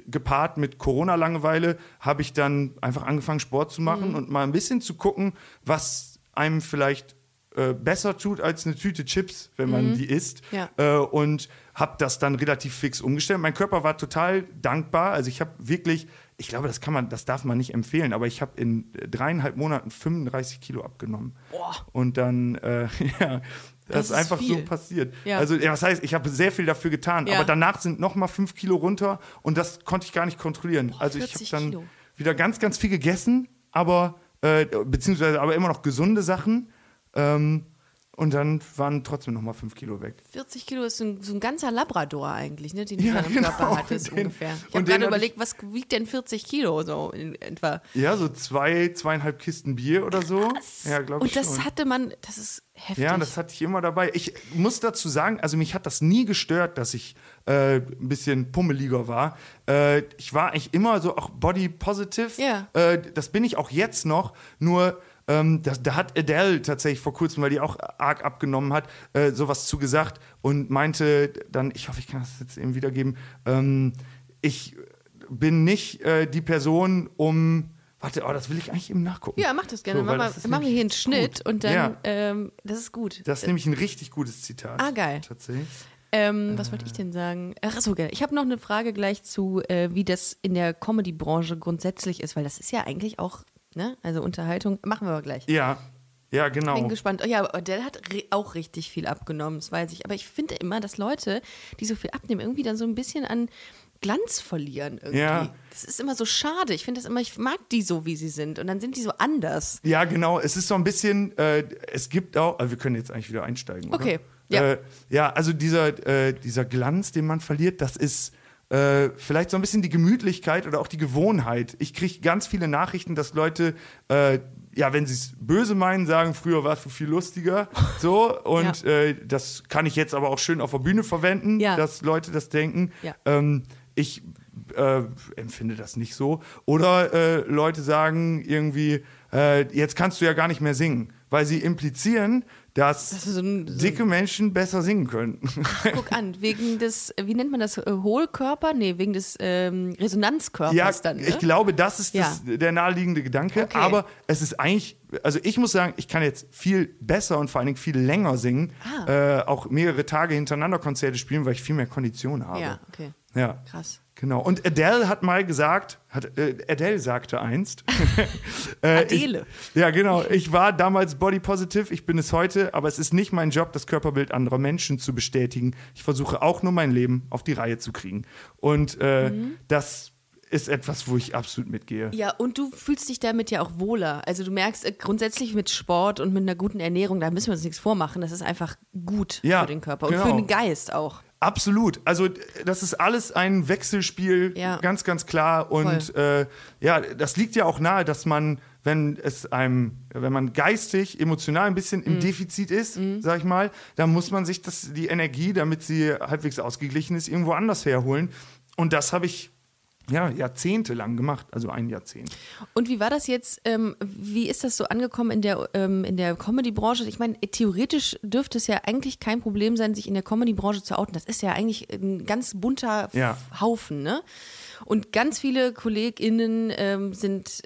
gepaart mit Corona-Langeweile, habe ich dann einfach angefangen, Sport zu machen Mhm. und mal ein bisschen zu gucken, was einem vielleicht äh, besser tut als eine Tüte Chips, wenn man die isst. Ja. Äh, und habe das dann relativ fix umgestellt. Mein Körper war total dankbar. Also ich habe wirklich, ich glaube, das kann man, das darf man nicht empfehlen, aber ich habe in dreieinhalb Monaten 35 Kilo abgenommen. Boah. Und dann, äh, ja, das, Das ist einfach so viel. passiert. Ja. Also, ja, was heißt, ich habe sehr viel dafür getan, Ja. aber danach sind noch mal fünf Kilo runter und das konnte ich gar nicht kontrollieren. also ich habe 40 dann Kilo. wieder ganz, ganz viel gegessen, aber äh, beziehungsweise aber immer noch gesunde Sachen. Ähm, und dann waren trotzdem noch mal fünf Kilo weg. 40 Kilo ist so ein, so ein ganzer Labrador eigentlich, ne, den du Ja, dann im genau. Körper hattest den- ungefähr. Ich und habe gerade überlegt, was wiegt denn 40 Kilo so in etwa? Ja, so zwei, zweieinhalb Kisten Bier oder so. Ja, glaube ich Und das schon. hatte man, das ist heftig. Ja, das hatte ich immer dabei. Ich muss dazu sagen, also mich hat das nie gestört, dass ich äh, ein bisschen pummeliger war. Äh, ich war eigentlich immer so auch body positive. Ja. Äh, das bin ich auch jetzt noch. Nur Ähm, das, da hat Adele tatsächlich vor kurzem, weil die auch arg abgenommen hat, äh, sowas zu gesagt und meinte dann, ich hoffe, ich kann das jetzt eben wiedergeben, ähm, ich bin nicht äh, die Person, um Warte, oh, das will ich eigentlich eben nachgucken. Ja, mach das gerne. So, mach, das mal, mach mir nämlich hier einen Schnitt gut. und dann, Ja. ähm, das ist gut. Das ist nämlich ein richtig gutes Zitat. Ah, geil. Tatsächlich. Ähm, was wollte ich denn sagen? Ach so, gerne. Ich habe noch eine Frage gleich zu, äh, wie das in der Comedy-Branche grundsätzlich ist, weil das ist ja eigentlich auch, ne, also Unterhaltung, machen wir aber gleich. Ja, ja, genau. Bin gespannt. Oh, ja, Adele hat auch richtig viel abgenommen, das weiß ich. Aber ich finde immer, dass Leute, die so viel abnehmen, irgendwie dann so ein bisschen an Glanz verlieren irgendwie. Ja. Das ist immer so schade. Ich finde das immer, ich mag die so, wie sie sind. Und dann sind die so anders. Ja, genau. Es ist so ein bisschen, äh, es gibt auch, also wir können jetzt eigentlich wieder einsteigen. Oder? Okay, ja. Äh, ja, also dieser, äh, dieser Glanz, den man verliert, das ist äh, vielleicht so ein bisschen die Gemütlichkeit oder auch die Gewohnheit. Ich kriege ganz viele Nachrichten, dass Leute, äh, ja, wenn sie es böse meinen, sagen, früher warst du viel lustiger. So, und Ja. äh, das kann ich jetzt aber auch schön auf der Bühne verwenden, Ja. dass Leute das denken. Ja. Ähm, ich äh, empfinde das nicht so. Oder äh, Leute sagen irgendwie, äh, jetzt kannst du ja gar nicht mehr singen, weil sie implizieren, dass Das so ein- so dicke Menschen besser singen können. Guck an, wegen des, wie nennt man das, äh, Hohlkörper? Nee, wegen des ähm, Resonanzkörpers ja, dann. Ne? ich glaube, das ist Ja. das, der naheliegende Gedanke. Okay. Aber es ist eigentlich, also ich muss sagen, ich kann jetzt viel besser und vor allen Dingen viel länger singen, Ah. äh, auch mehrere Tage hintereinander Konzerte spielen, weil ich viel mehr Kondition habe. Ja, okay. Ja. Krass. Genau. Und Adele hat mal gesagt, hat, äh, Adele sagte einst. äh, Adele. Ich, ja, genau. Ich war damals body positive, ich bin es heute, aber es ist nicht mein Job, das Körperbild anderer Menschen zu bestätigen. Ich versuche auch nur mein Leben auf die Reihe zu kriegen. Und äh, Mhm. das ist etwas, wo ich absolut mitgehe. Ja, und du fühlst dich damit ja auch wohler. Also du merkst äh, grundsätzlich mit Sport und mit einer guten Ernährung, da müssen wir uns nichts vormachen. Das ist einfach gut Ja, für den Körper und genau. für den Geist auch. Absolut. Also das ist alles ein Wechselspiel, Ja. ganz, ganz klar. Und äh, ja, das liegt ja auch nahe, dass man, wenn es einem, wenn man geistig, emotional ein bisschen Mhm. im Defizit ist, sag ich mal, dann muss man sich das, die Energie, damit sie halbwegs ausgeglichen ist, irgendwo anders herholen. Und das habe ich ja jahrzehntelang gemacht, also ein Jahrzehnt. Und wie war das jetzt? Ähm, wie ist das so angekommen in der, ähm, in der Comedy-Branche? Ich meine, theoretisch dürfte es ja eigentlich kein Problem sein, sich in der Comedy-Branche zu outen. Das ist ja eigentlich ein ganz bunter Ja. Haufen, ne? Und ganz viele KollegInnen ähm, sind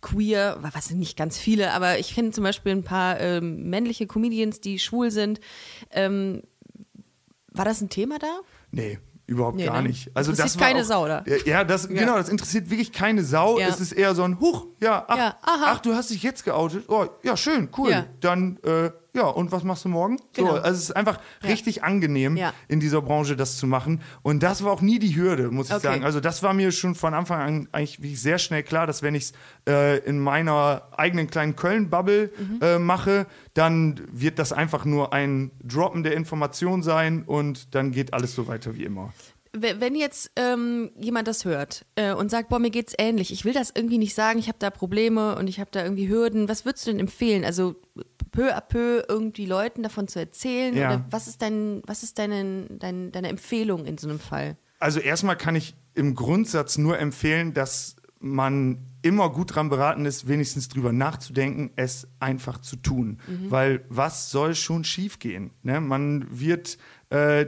queer, was sind nicht ganz viele, aber ich kenne zum Beispiel ein paar ähm, männliche Comedians, die schwul sind. Ähm, war das ein Thema da? Nee, überhaupt Nee, gar ne? nicht. Also das war keine auch, Sau, oder? Ja, Ja, das, genau, das interessiert wirklich keine Sau. Ja. Es ist eher so ein Huch, ja, ach, Ja, ach, du hast dich jetzt geoutet. Oh, ja, schön, cool. Ja. Dann, äh, ja, und was machst du morgen? Genau. So, also es ist einfach richtig angenehm, Ja. in dieser Branche das zu machen. Und das war auch nie die Hürde, muss ich Okay. sagen. Also das war mir schon von Anfang an eigentlich sehr schnell klar, dass wenn ich es äh, in meiner eigenen kleinen Köln-Bubble Mhm. äh, mache, dann wird das einfach nur ein Droppen der Information sein und dann geht alles so weiter wie immer. Wenn jetzt ähm, jemand das hört äh, und sagt, boah, mir geht's ähnlich, ich will das irgendwie nicht sagen, ich habe da Probleme und ich habe da irgendwie Hürden, was würdest du denn empfehlen? Also peu à peu irgendwie Leuten davon zu erzählen? Ja. Oder was ist dein, was ist deine, dein, deine Empfehlung in so einem Fall? Also erstmal kann ich im Grundsatz nur empfehlen, dass man immer gut dran beraten ist, wenigstens drüber nachzudenken, es einfach zu tun. Weil was soll schon schiefgehen? Ne? Man wird, äh,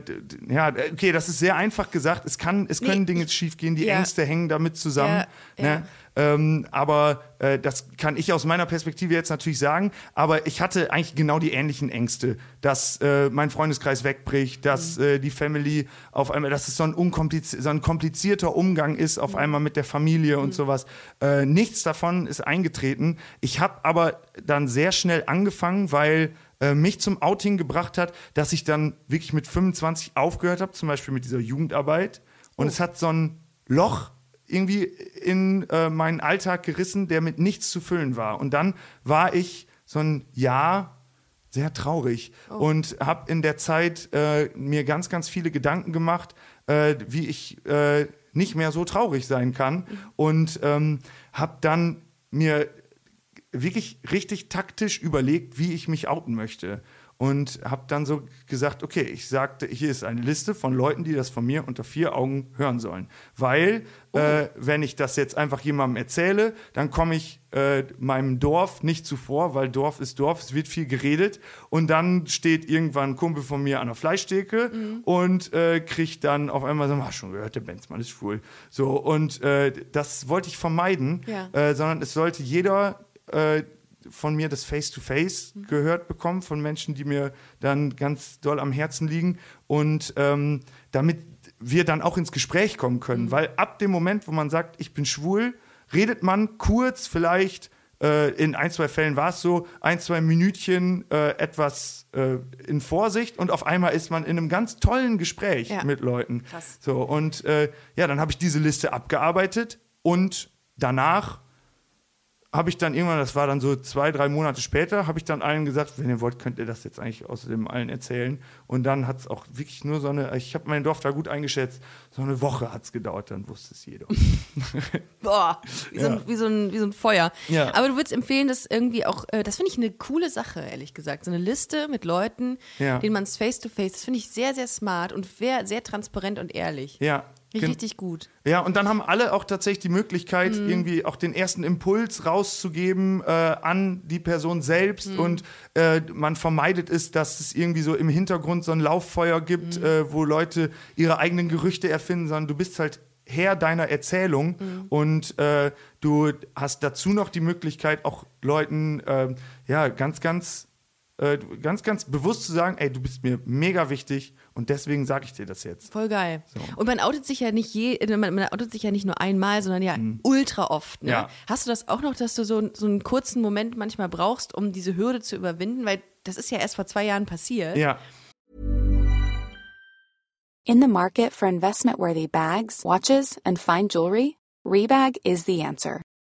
ja, okay, das ist sehr einfach gesagt. Es, kann, es können Nee, Dinge schiefgehen, die ja. Ängste hängen damit zusammen. Ja, ja. Ne? Ähm, aber äh, das kann ich aus meiner Perspektive jetzt natürlich sagen. Aber ich hatte eigentlich genau die ähnlichen Ängste, dass äh, mein Freundeskreis wegbricht, dass äh, die Family auf einmal, dass es so ein, unkompliz so ein komplizierter Umgang ist, auf einmal mit der Familie und sowas. Äh, nichts davon ist eingetreten. Ich habe aber dann sehr schnell angefangen, weil äh, mich zum Outing gebracht hat, dass ich dann wirklich mit 25 aufgehört habe, zum Beispiel mit dieser Jugendarbeit. Und es hat so ein Loch irgendwie in äh, meinen Alltag gerissen, der mit nichts zu füllen war. Und dann war ich so ein Jahr sehr traurig und habe in der Zeit äh, mir ganz, ganz viele Gedanken gemacht, äh, wie ich äh, nicht mehr so traurig sein kann. Und ähm, habe dann mir wirklich richtig taktisch überlegt, wie ich mich outen möchte. und habe dann so gesagt, okay, ich sagte, hier ist eine Liste von Leuten, die das von mir unter vier Augen hören sollen. Weil, Oh. äh, wenn ich das jetzt einfach jemandem erzähle, dann komme ich äh, meinem Dorf nicht zuvor, weil Dorf ist Dorf, es wird viel geredet. Und dann steht irgendwann ein Kumpel von mir an der Fleischtheke Mhm. und äh, kriegt dann auf einmal so, hast schon gehört, der Benzmann ist schwul. So, und äh, das wollte ich vermeiden, Ja. äh, sondern es sollte jeder äh, von mir das Face-to-Face Mhm. gehört bekommen, von Menschen, die mir dann ganz doll am Herzen liegen. Und ähm, damit wir dann auch ins Gespräch kommen können. Mhm. Weil ab dem Moment, wo man sagt, ich bin schwul, redet man kurz vielleicht, äh, in ein, zwei Fällen war es so, ein, zwei Minütchen äh, etwas äh, in Vorsicht und auf einmal ist man in einem ganz tollen Gespräch Ja. mit Leuten. Krass. So, und äh, ja, dann habe ich diese Liste abgearbeitet und danach habe ich dann irgendwann, das war dann so zwei, drei Monate später, habe ich dann allen gesagt, wenn ihr wollt, könnt ihr das jetzt eigentlich außerdem allen erzählen. Und dann hat es auch wirklich nur so eine, ich habe mein Dorf da gut eingeschätzt, so eine Woche hat es gedauert, dann wusste es jeder. Boah, wie, so ein, wie, so ein, wie so ein Feuer. Ja. Aber du würdest empfehlen, dass irgendwie auch, äh, das finde ich eine coole Sache, ehrlich gesagt. So eine Liste mit Leuten, Ja. denen man es face-to-face, das finde ich sehr, sehr smart und sehr, sehr transparent und ehrlich. Ja. Richtig gut. Ja, und dann haben alle auch tatsächlich die Möglichkeit, irgendwie auch den ersten Impuls rauszugeben äh, an die Person selbst. Und äh, man vermeidet es, dass es irgendwie so im Hintergrund so ein Lauffeuer gibt, äh, wo Leute ihre eigenen Gerüchte erfinden, sondern du bist halt Herr deiner Erzählung. Und äh, du hast dazu noch die Möglichkeit, auch Leuten äh, ja ganz, ganz äh, ganz, ganz bewusst zu sagen, ey, du bist mir mega wichtig und deswegen sage ich dir das jetzt. Voll geil. Und man outet sich ja nicht je, man, man outet sich ja nicht nur einmal, sondern ja ultra oft. Ne? Mhm. Ja. Hast du das auch noch, dass du so, so einen kurzen Moment manchmal brauchst, um diese Hürde zu überwinden? Weil das ist ja erst vor zwei Jahren passiert. Ja. In the market for investment-worthy bags, watches, and fine jewelry, Rebag is the answer.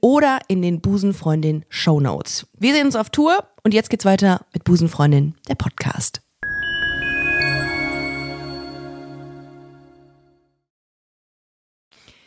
oder in den Busenfreundin Show Notes. Wir sehen uns auf Tour und jetzt geht's weiter mit Busenfreundin, der Podcast.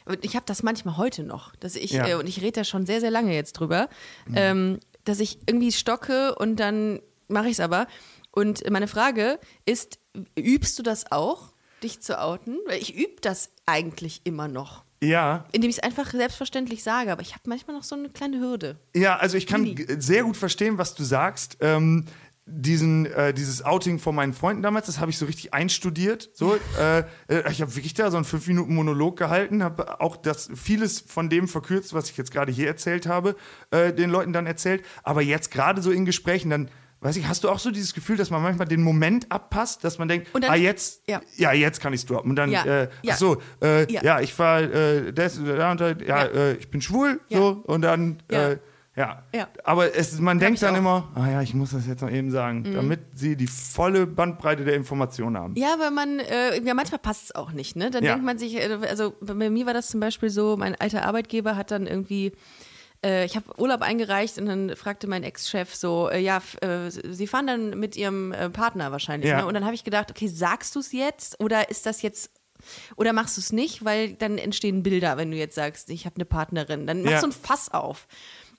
Und ich habe das manchmal heute noch, dass ich, Ja. äh, und ich rede da schon sehr, sehr lange jetzt drüber, ähm, dass ich irgendwie stocke und dann mache ich es aber. Und meine Frage ist, übst du das auch, dich zu outen? Weil ich übe das eigentlich immer noch. Ja, Indem ich es einfach selbstverständlich sage, aber ich habe manchmal noch so eine kleine Hürde. Ja, also ich kann g- sehr gut verstehen, was du sagst. Ähm, diesen, äh, dieses Outing von meinen Freunden damals, das habe ich so richtig einstudiert. So, äh, äh, ich habe wirklich da so einen fünf Minuten Monolog gehalten, habe auch das vieles von dem verkürzt, was ich jetzt gerade hier erzählt habe, äh, den Leuten dann erzählt. Aber jetzt gerade so in Gesprächen dann Weiß ich, hast du auch so dieses Gefühl, dass man manchmal den Moment abpasst, dass man denkt, dann- ah, jetzt, ja. ja, jetzt kann ich es droppen. Und dann, Ja. äh, Ja. ach so, äh, Ja. ja. ich war, äh, das, da und da, ja, Ja. Äh, ich bin schwul, so, und dann, Ja. Äh, ja. Aber es, man denkt ich dann auch. Mhm. immer, ah ja, ich muss das jetzt noch eben sagen, damit sie die volle Bandbreite der Informationen haben. Ja, weil man, äh, ja, manchmal passt es auch nicht, ne? Dann denkt man sich, äh, also bei mir war das zum Beispiel so, mein alter Arbeitgeber hat dann irgendwie, äh, ich habe Urlaub eingereicht und dann fragte mein Ex-Chef so, äh, ja, äh, Sie fahren dann mit Ihrem äh, Partner wahrscheinlich, Ja. ne? Und dann habe ich gedacht, okay, sagst du es jetzt oder ist das jetzt oder machst du es nicht, weil dann entstehen Bilder, wenn du jetzt sagst, ich habe eine Partnerin. Dann machst Ja. du ein Fass auf.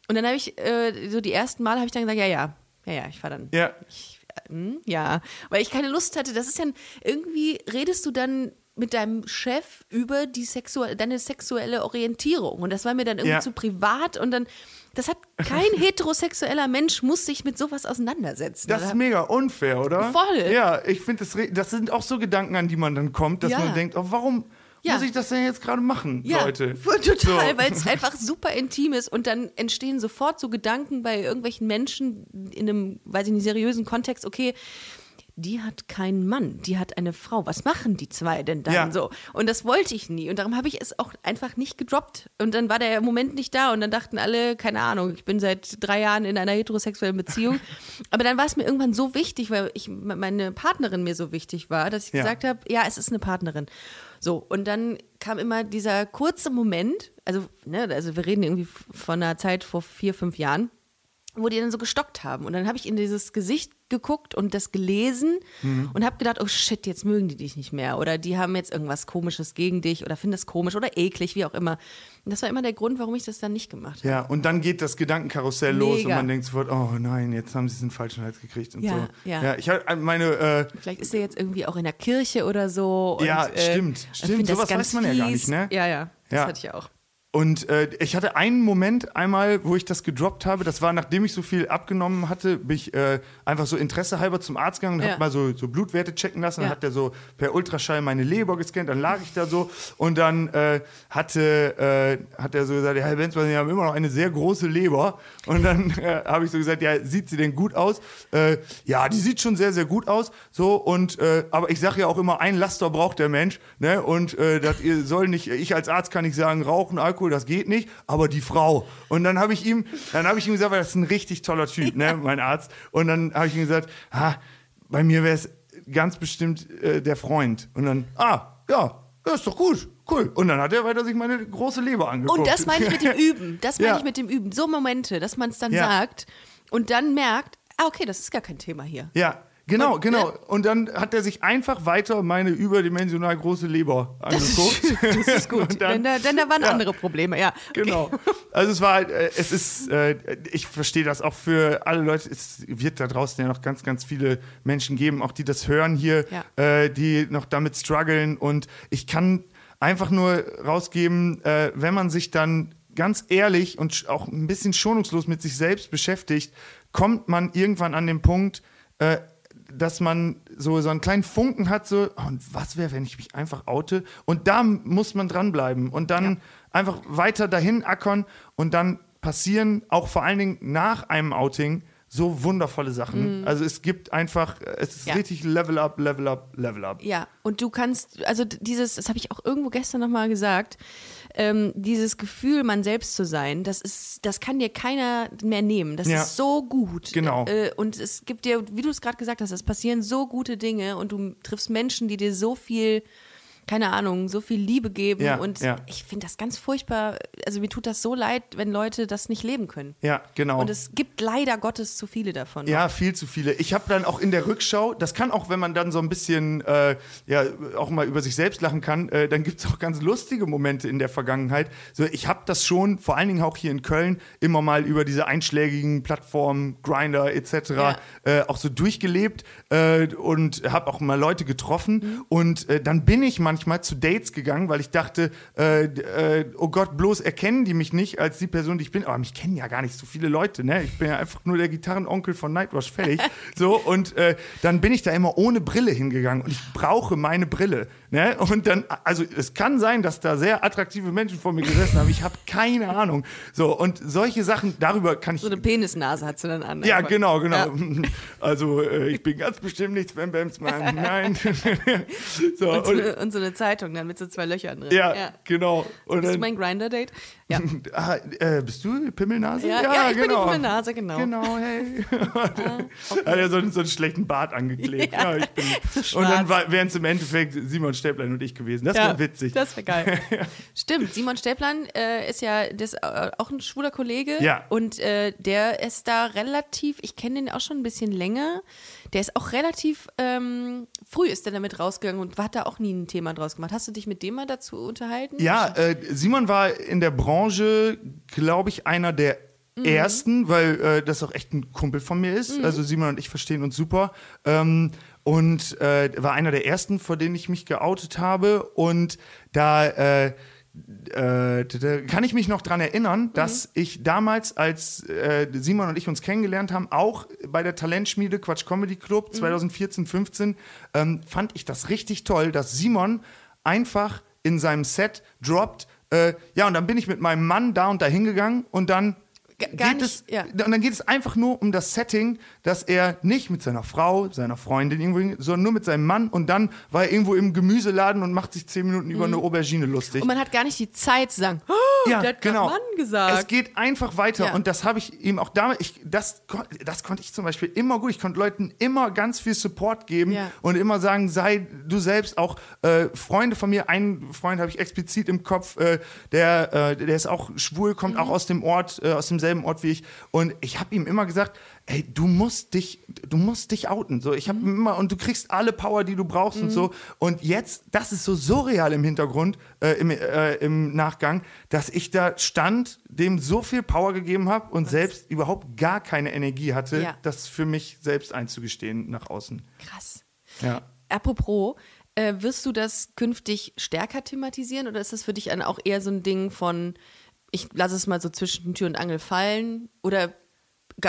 Und dann habe ich, äh, so die ersten Mal habe ich dann gesagt, ja, ja, ja, ja, ich fahre dann. Ja. Ich, hm, ja, weil ich keine Lust hatte. Das ist ja, irgendwie redest du dann mit deinem Chef über die sexuelle, deine sexuelle Orientierung. Und das war mir dann irgendwie Ja. zu privat und dann, das hat kein heterosexueller Mensch muss sich mit sowas auseinandersetzen. Das ist mega unfair, oder? Voll. Ja, ich finde, das, das sind auch so Gedanken, an die man dann kommt, dass Ja. man denkt, oh, warum Ja. muss ich das denn jetzt gerade machen, ja, Leute? total, So. weil es einfach super intim ist und dann entstehen sofort so Gedanken bei irgendwelchen Menschen in einem, weiß ich nicht, seriösen Kontext, okay, die hat keinen Mann, die hat eine Frau. Was machen die zwei denn dann Ja. so? Und das wollte ich nie. Und darum habe ich es auch einfach nicht gedroppt. Und dann war der Moment nicht da und dann dachten alle, keine Ahnung, ich bin seit drei Jahren in einer heterosexuellen Beziehung. Aber dann war es mir irgendwann so wichtig, weil ich, meine Partnerin mir so wichtig war, dass ich Ja. gesagt habe, ja, es ist eine Partnerin. So, und dann kam immer dieser kurze Moment, also, ne, also wir reden irgendwie von einer Zeit vor vier, fünf Jahren, wo die dann so gestockt haben. Und dann habe ich in dieses Gesicht geguckt und das gelesen Mhm. und habe gedacht, oh shit, jetzt mögen die dich nicht mehr. Oder die haben jetzt irgendwas Komisches gegen dich oder finden das komisch oder eklig, wie auch immer. Und das war immer der Grund, warum ich das dann nicht gemacht habe. Ja, und dann geht das Gedankenkarussell los und Mega. man denkt sofort, oh nein, jetzt haben sie es in den falschen Hals gekriegt und Ja, so. ja. ja ich habe meine, äh, Vielleicht ist er jetzt irgendwie auch in der Kirche oder so. Und, Ja, äh, stimmt, ich stimmt. Sowas ganz weiß man ja gar fies. nicht, ne? Ja, ja, das Ja. hatte ich auch. Und äh, ich hatte einen Moment einmal, wo ich das gedroppt habe. Das war, nachdem ich so viel abgenommen hatte, bin ich äh, einfach so interessehalber zum Arzt gegangen und Ja. habe mal so, so Blutwerte checken lassen. Ja. Dann hat der so per Ultraschall meine Leber gescannt. Dann lag ich da so und dann äh, hatte, äh, hat er so gesagt, ja, Herr Benzmann, Sie haben immer noch eine sehr große Leber. Und dann äh, habe ich so gesagt, ja, sieht sie denn gut aus? Äh, ja, die sieht schon sehr, sehr gut aus. So und aber ich sage ja auch immer, ein Laster braucht der Mensch. Ne? Und das ihr soll nicht, ich als Arzt kann nicht sagen, rauchen, Alkohol, das geht nicht, aber die Frau. Und dann habe ich ihm, dann habe ich ihm gesagt, weil das ist ein richtig toller Typ, ne, mein Arzt. Und dann habe ich ihm gesagt, ah, bei mir wäre es ganz bestimmt äh, der Freund. Und dann, ah, ja, ja, ist doch gut, cool. Und dann hat er weiter sich meine große Leber angeguckt. Und das meine ich mit dem Üben. Das meine Ja. ich mit dem Üben. So Momente, dass man es dann Ja. sagt und dann merkt, ah, okay, das ist gar kein Thema hier. Ja, genau, Und, genau. ne? Und dann hat er sich einfach weiter meine überdimensional große Leber angeguckt. Das ist gut. Und dann- denn, da, denn da waren Ja. andere Probleme, ja. Genau. Also es war halt, äh, es ist, äh, ich verstehe das auch für alle Leute, es wird da draußen ja noch ganz, ganz viele Menschen geben, auch die das hören hier, Ja. äh, die noch damit strugglen und ich kann einfach nur rausgeben, wenn man sich dann ganz ehrlich und auch ein bisschen schonungslos mit sich selbst beschäftigt, kommt man irgendwann an den Punkt, äh, dass man so, so einen kleinen Funken hat, so, oh, und was wäre, wenn ich mich einfach oute? Und da muss man dranbleiben und dann einfach weiter dahin ackern und dann passieren auch vor allen Dingen nach einem Outing so wundervolle Sachen. Also es gibt einfach, äh, es ist Ja. richtig Level up, Level up, Level up. Ja, und du kannst, also dieses, das habe ich auch irgendwo gestern nochmal gesagt, ähm, dieses Gefühl, man selbst zu sein, das ist, das kann dir keiner mehr nehmen. Das Ja. ist so gut. Genau. Äh, und es gibt dir, wie du es gerade gesagt hast, es passieren so gute Dinge und du triffst Menschen, die dir so viel, keine Ahnung, so viel Liebe geben. Ja, und ja. ich finde das ganz furchtbar. Also mir tut das so leid, wenn Leute das nicht leben können. Ja, genau. Und es gibt leider Gottes zu viele davon. Ja, viel zu viele. Ich habe dann auch in der Rückschau, das kann auch, wenn man dann so ein bisschen äh, ja auch mal über sich selbst lachen kann, äh, dann gibt es auch ganz lustige Momente in der Vergangenheit. So, ich habe das schon, vor allen Dingen auch hier in Köln, immer mal über diese einschlägigen Plattformen, Grinder etc. Ja. Äh, auch so durchgelebt äh, und habe auch mal Leute getroffen. Mhm. Und äh, dann bin ich manchmal zu Dates gegangen, weil ich dachte, äh, äh, oh Gott, bloß erkennen die mich nicht als die Person, die ich bin. Aber mich kennen ja gar nicht so viele Leute, ne? Ich bin ja einfach nur der Gitarrenonkel von Nightwash, fertig. so, und äh, dann bin ich da immer ohne Brille hingegangen und ich brauche meine Brille. Ne? Und dann, also es kann sein, dass da sehr attraktive Menschen vor mir gesessen haben. Ich habe keine Ahnung. So, und solche Sachen, darüber kann ich So eine Penisnase hat sie dann an. ja, einfach. genau, genau. Ja. Also äh, ich bin ganz bestimmt nicht Sven Bamsmann. Nein. so, Und so, eine, und so eine Zeitung dann mit so zwei Löchern drin. ja, genau. Und Bist du mein Grinder-Date? Ja. ah, äh, bist du Pimmelnase? Ja, ja, ich bin die Pimmelnase, genau. Genau, hey. Hat er so, einen- so einen schlechten Bart angeklebt. Ja, ich bin, und dann wären es im Endeffekt Simon Stäblein und ich gewesen. Das Ja, wäre witzig. Das wäre geil. Stimmt, Simon Stäblein äh, ist ja das, äh, auch ein schwuler Kollege. Ja. Und äh, der ist da relativ, ich kenne den auch schon ein bisschen länger. Der ist auch relativ ähm, früh ist er damit rausgegangen und hat da auch nie ein Thema draus gemacht. Hast du dich mit dem mal dazu unterhalten? Ja, äh, Simon war in der Branche, glaube ich, einer der ersten, weil äh, das auch echt ein Kumpel von mir ist. Also Simon und ich verstehen uns super. Ähm, und äh, war einer der ersten, vor denen ich mich geoutet habe. Und da äh, kann ich mich noch dran erinnern, dass Mhm. ich damals, als äh, Simon und ich uns kennengelernt haben, auch bei der Talentschmiede Quatsch Comedy Mhm. Club 2014, 15, ähm, fand ich das richtig toll, dass Simon einfach in seinem Set droppt, äh, ja, und dann bin ich mit meinem Mann da und da hingegangen und dann gar geht nicht, es, ja. und dann geht es einfach nur um das Setting, dass er nicht mit seiner Frau, seiner Freundin irgendwo, hin- sondern nur mit seinem Mann und dann war er irgendwo im Gemüseladen und macht sich zehn Minuten über eine Aubergine lustig. Mhm. Und man hat gar nicht die Zeit zu sagen, oh, Ja, der hat genau. Mann gesagt. Es geht einfach weiter Ja. und das habe ich ihm auch damals, ich, das, das konnte ich zum Beispiel immer gut. Ich konnte Leuten immer ganz viel Support geben Ja. und immer sagen, sei du selbst auch äh, Freunde von mir. Einen Freund habe ich explizit im Kopf, äh, der, äh, der ist auch schwul, kommt Mhm. auch aus dem Ort, äh, aus demselben Ort wie ich und ich habe ihm immer gesagt, ey, du musst dich, du musst dich outen. So, ich habe Mhm. immer und du kriegst alle Power, die du brauchst und so. Und jetzt, das ist so surreal im Hintergrund, äh, im, äh, im Nachgang, dass ich da stand, dem so viel Power gegeben habe und selbst überhaupt gar keine Energie hatte, Ja. das für mich selbst einzugestehen nach außen. Krass. Ja. Apropos, äh, wirst du das künftig stärker thematisieren oder ist das für dich dann auch eher so ein Ding von, ich lasse es mal so zwischen Tür und Angel fallen oder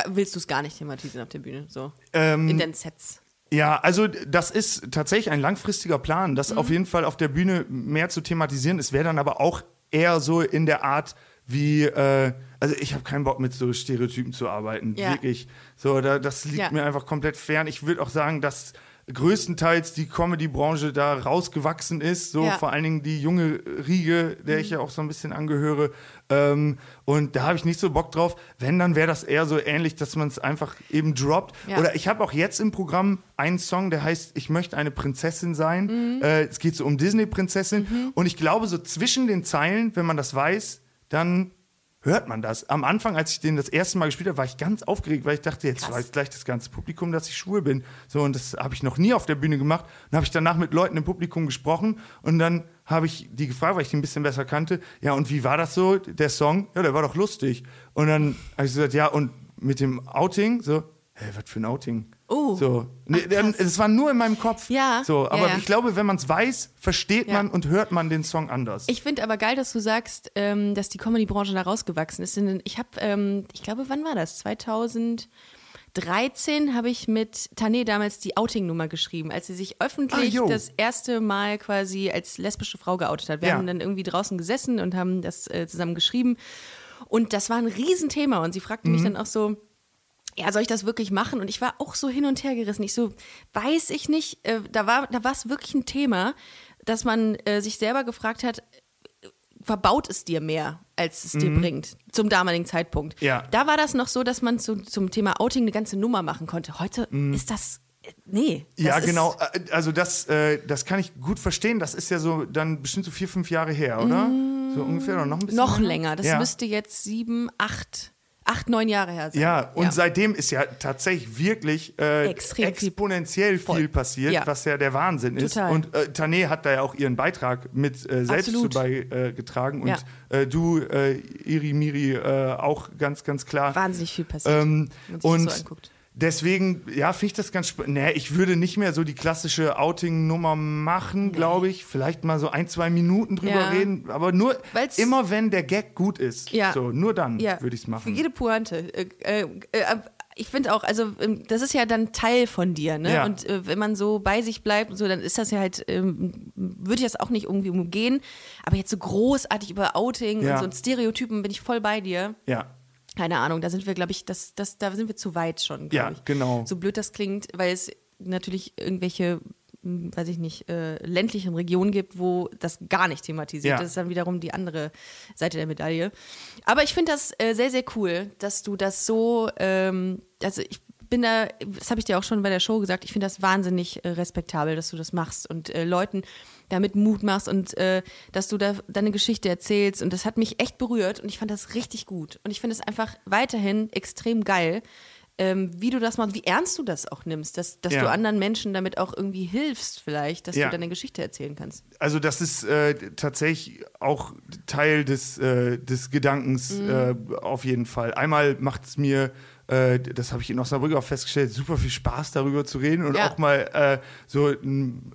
willst du es gar nicht thematisieren auf der Bühne? So Ähm, in den Sets. Ja, also das ist tatsächlich ein langfristiger Plan, das auf jeden Fall auf der Bühne mehr zu thematisieren. Es wäre dann aber auch eher so in der Art wie, äh, also ich habe keinen Bock mit so Stereotypen zu arbeiten, Ja. wirklich. So, da, das liegt Ja. mir einfach komplett fern. Ich würde auch sagen, dass größtenteils die Comedy-Branche da rausgewachsen ist, so Ja. vor allen Dingen die junge Riege, der ich ja auch so ein bisschen angehöre. Ähm, und da habe ich nicht so Bock drauf. Wenn, dann wäre das eher so ähnlich, dass man es einfach eben droppt. Ja. Oder ich habe auch jetzt im Programm einen Song, der heißt Ich möchte eine Prinzessin sein. Mhm. Äh, es geht so um Disney-Prinzessin. Und ich glaube, so zwischen den Zeilen, wenn man das weiß, dann hört man das. Am Anfang, als ich den das erste Mal gespielt habe, war ich ganz aufgeregt, weil ich dachte, jetzt Krass. weiß gleich das ganze Publikum, dass ich schwul bin. So, und das habe ich noch nie auf der Bühne gemacht. Dann habe ich danach mit Leuten im Publikum gesprochen und dann habe ich die gefragt, weil ich die ein bisschen besser kannte. Ja, und wie war das so, der Song? Ja, der war doch lustig. Und dann habe ich gesagt, ja, und mit dem Outing, so, hä, was für ein Outing? Oh. So, dann- es war nur in meinem Kopf. Ja, So, ja, aber ja. ich glaube, wenn man es weiß, versteht Ja. man und hört man den Song anders. Ich finde aber geil, dass du sagst, ähm, dass die Comedy-Branche da rausgewachsen ist. Ich habe, ähm, ich glaube, wann war das? 2013 habe ich mit Tané damals die Outing-Nummer geschrieben, als sie sich öffentlich Ah, das erste Mal quasi als lesbische Frau geoutet hat. Wir Ja. haben dann irgendwie draußen gesessen und haben das äh, zusammen geschrieben. Und das war ein Riesenthema. Und sie fragte Mhm. mich dann auch so, ja, soll ich das wirklich machen? Und ich war auch so hin und her gerissen. Ich so, weiß ich nicht. Äh, da war da war es wirklich ein Thema, dass man äh, sich selber gefragt hat, verbaut es dir mehr, als es dir bringt, zum damaligen Zeitpunkt. Mhm. Ja. Da war das noch so, dass man zu, zum Thema Outing eine ganze Nummer machen konnte. Heute ist das, äh, nee. Das Mhm. ja, genau. Äh, Also das, äh, das kann ich gut verstehen. Das ist ja so dann bestimmt so vier, fünf Jahre her, oder? So ungefähr oder noch ein bisschen Noch länger. Das ja. müsste jetzt sieben, acht, acht, neun Jahre her sein. Ja, und seitdem ist ja tatsächlich wirklich äh, Extrem viel- exponentiell viel paziert, Ja. was ja der Wahnsinn ist. Total. Und äh, Tané hat da ja auch ihren Beitrag mit äh, selbst Absolut. zu beigetragen. Ja. Und äh, du, äh, Iri Miri, äh, auch ganz, ganz klar. Wahnsinnig viel passiert. Ähm, wenn man sich und das so anguckt. Deswegen, ja, finde ich das ganz spannend. Nee, ich würde nicht mehr so die klassische Outing-Nummer machen, glaube ich. Vielleicht mal so ein, zwei Minuten drüber Ja. reden. Aber nur Weil's- immer, wenn der Gag gut ist. Ja. So, nur dann Ja, würde ich es Für machen. jede Pointe. Äh, äh, äh, ich finde auch, also ähm, das ist ja dann Teil von dir, ne? Ja. Und äh, wenn man so bei sich bleibt und so, dann ist das ja halt, ähm, würde ich das auch nicht irgendwie umgehen. Aber jetzt so großartig über Outing Ja. und so Stereotypen bin ich voll bei dir. Ja. Keine Ahnung, da sind wir, glaube ich, das, das, da sind wir zu weit schon, Ja, ich. genau. So blöd das klingt, weil es natürlich irgendwelche, hm, weiß ich nicht, äh, ländlichen Regionen gibt, wo das gar nicht thematisiert. Ja. Das ist dann wiederum die andere Seite der Medaille. Aber ich finde das äh, sehr, sehr cool, dass du das so, ähm, also ich bin da, das habe ich dir auch schon bei der Show gesagt, ich finde das wahnsinnig äh, respektabel, dass du das machst und äh, Leuten damit Mut machst und äh, dass du da deine Geschichte erzählst. Und das hat mich echt berührt und ich fand das richtig gut. Und ich finde es einfach weiterhin extrem geil, ähm, wie du das machst, wie ernst du das auch nimmst, dass, dass Ja. du anderen Menschen damit auch irgendwie hilfst, vielleicht, dass Ja. du deine Geschichte erzählen kannst. Also das ist äh, tatsächlich auch Teil des, äh, des Gedankens Mhm. äh, auf jeden Fall. Einmal macht es mir äh, das habe ich in Osnabrück auch festgestellt, super viel Spaß darüber zu reden und Ja. auch mal äh, so ein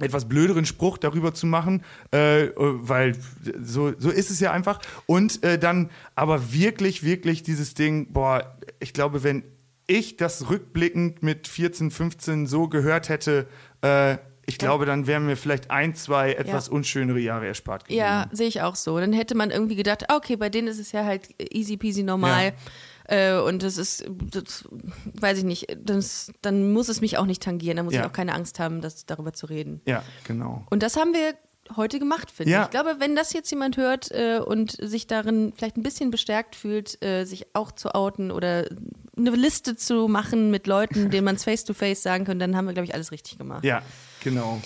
etwas blöderen Spruch darüber zu machen, äh, weil so, so ist es ja einfach. Und äh, dann aber wirklich, wirklich dieses Ding, boah, ich glaube, wenn ich das rückblickend mit 14, 15 so gehört hätte, äh, ich glaube, dann wären mir vielleicht ein, zwei etwas unschönere Jahre erspart geblieben. Ja, sehe ich auch so. Dann hätte man irgendwie gedacht, okay, bei denen ist es ja halt easy peasy normal. Äh, und das ist, das, weiß ich nicht, das, dann muss es mich auch nicht tangieren. Da muss Ja. ich auch keine Angst haben, das, darüber zu reden. Ja, genau. Und das haben wir heute gemacht, finde Ja. ich. Ich glaube, wenn das jetzt jemand hört äh, und sich darin vielleicht ein bisschen bestärkt fühlt, äh, sich auch zu outen oder eine Liste zu machen mit Leuten, denen man es face-to-face sagen kann, dann haben wir, glaube ich, alles richtig gemacht. Ja, genau.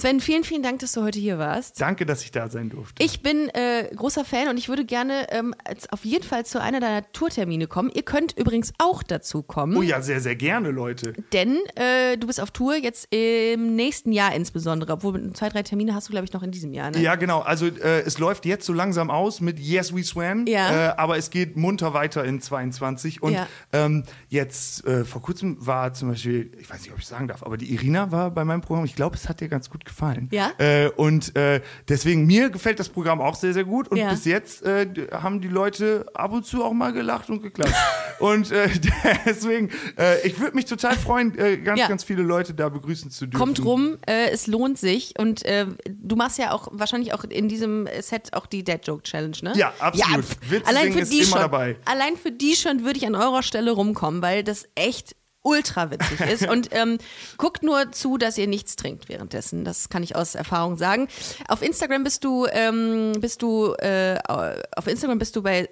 Sven, vielen, vielen Dank, dass du heute hier warst. Danke, dass ich da sein durfte. Ich bin äh, großer Fan und ich würde gerne ähm, auf jeden Fall zu einer deiner Tourtermine kommen. Ihr könnt übrigens auch dazu kommen, oh ja, sehr, sehr gerne, Leute. denn äh, du bist auf Tour jetzt im nächsten Jahr insbesondere, obwohl zwei, drei Termine hast du, glaube ich, noch in diesem Jahr. Ne? Ja, genau. Also äh, es läuft jetzt so langsam aus mit Yes We Swan, Ja. äh, aber es geht munter weiter in 22. Und Ja. ähm, jetzt äh, vor kurzem war zum Beispiel, ich weiß nicht, ob ich sagen darf, aber die Irina war bei meinem Programm. Ich glaube, es hat dir ganz gut gefallen. Ja? Äh, und äh, deswegen mir gefällt das Programm auch sehr, sehr gut. Und Ja. bis jetzt äh, haben die Leute ab und zu auch mal gelacht und geklatscht. und äh, deswegen, äh, ich würde mich total freuen, äh, ganz, Ja. ganz viele Leute da begrüßen zu dürfen. Kommt rum, es lohnt sich und du machst ja auch wahrscheinlich auch in diesem Set auch die Dead Joke Challenge, ne? Ja, absolut. pff, Witze allein für ist die immer schon, dabei. Allein für die schon würde ich an eurer Stelle rumkommen, weil das echt ultra witzig ist. Und ähm, guckt nur zu, dass ihr nichts trinkt währenddessen. Das kann ich aus Erfahrung sagen. Auf Instagram bist du, ähm, bist du, äh, auf Instagram bist du bei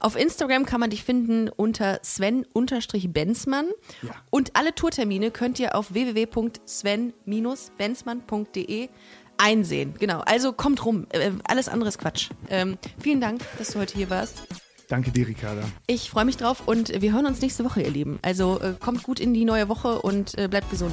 auf Instagram kann man dich finden unter Sven-Benzmann. Ja. Und alle Tourtermine könnt ihr auf www.sven-benzmann.de einsehen. Genau, also kommt rum. Äh, alles andere ist Quatsch. Ähm, vielen Dank, dass du heute hier warst. Danke dir, Ricarda. Ich freue mich drauf und wir hören uns nächste Woche, ihr Lieben. Also äh, kommt gut in die neue Woche und äh, bleibt gesund.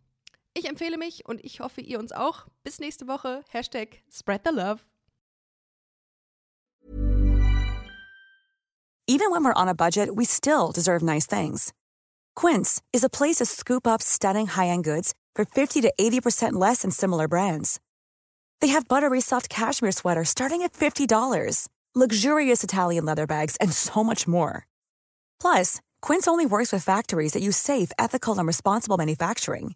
Ich empfehle mich und ich hoffe, ihr uns auch. Bis nächste Woche. Hashtag Spread the Love. Even when we're on a budget, we still deserve nice things. Quince is a place to scoop up stunning high-end goods for 50 to 80% less than similar brands. They have buttery soft cashmere sweaters starting at $50, luxurious Italian leather bags, and so much more. Plus, Quince only works with factories that use safe, ethical, and responsible manufacturing.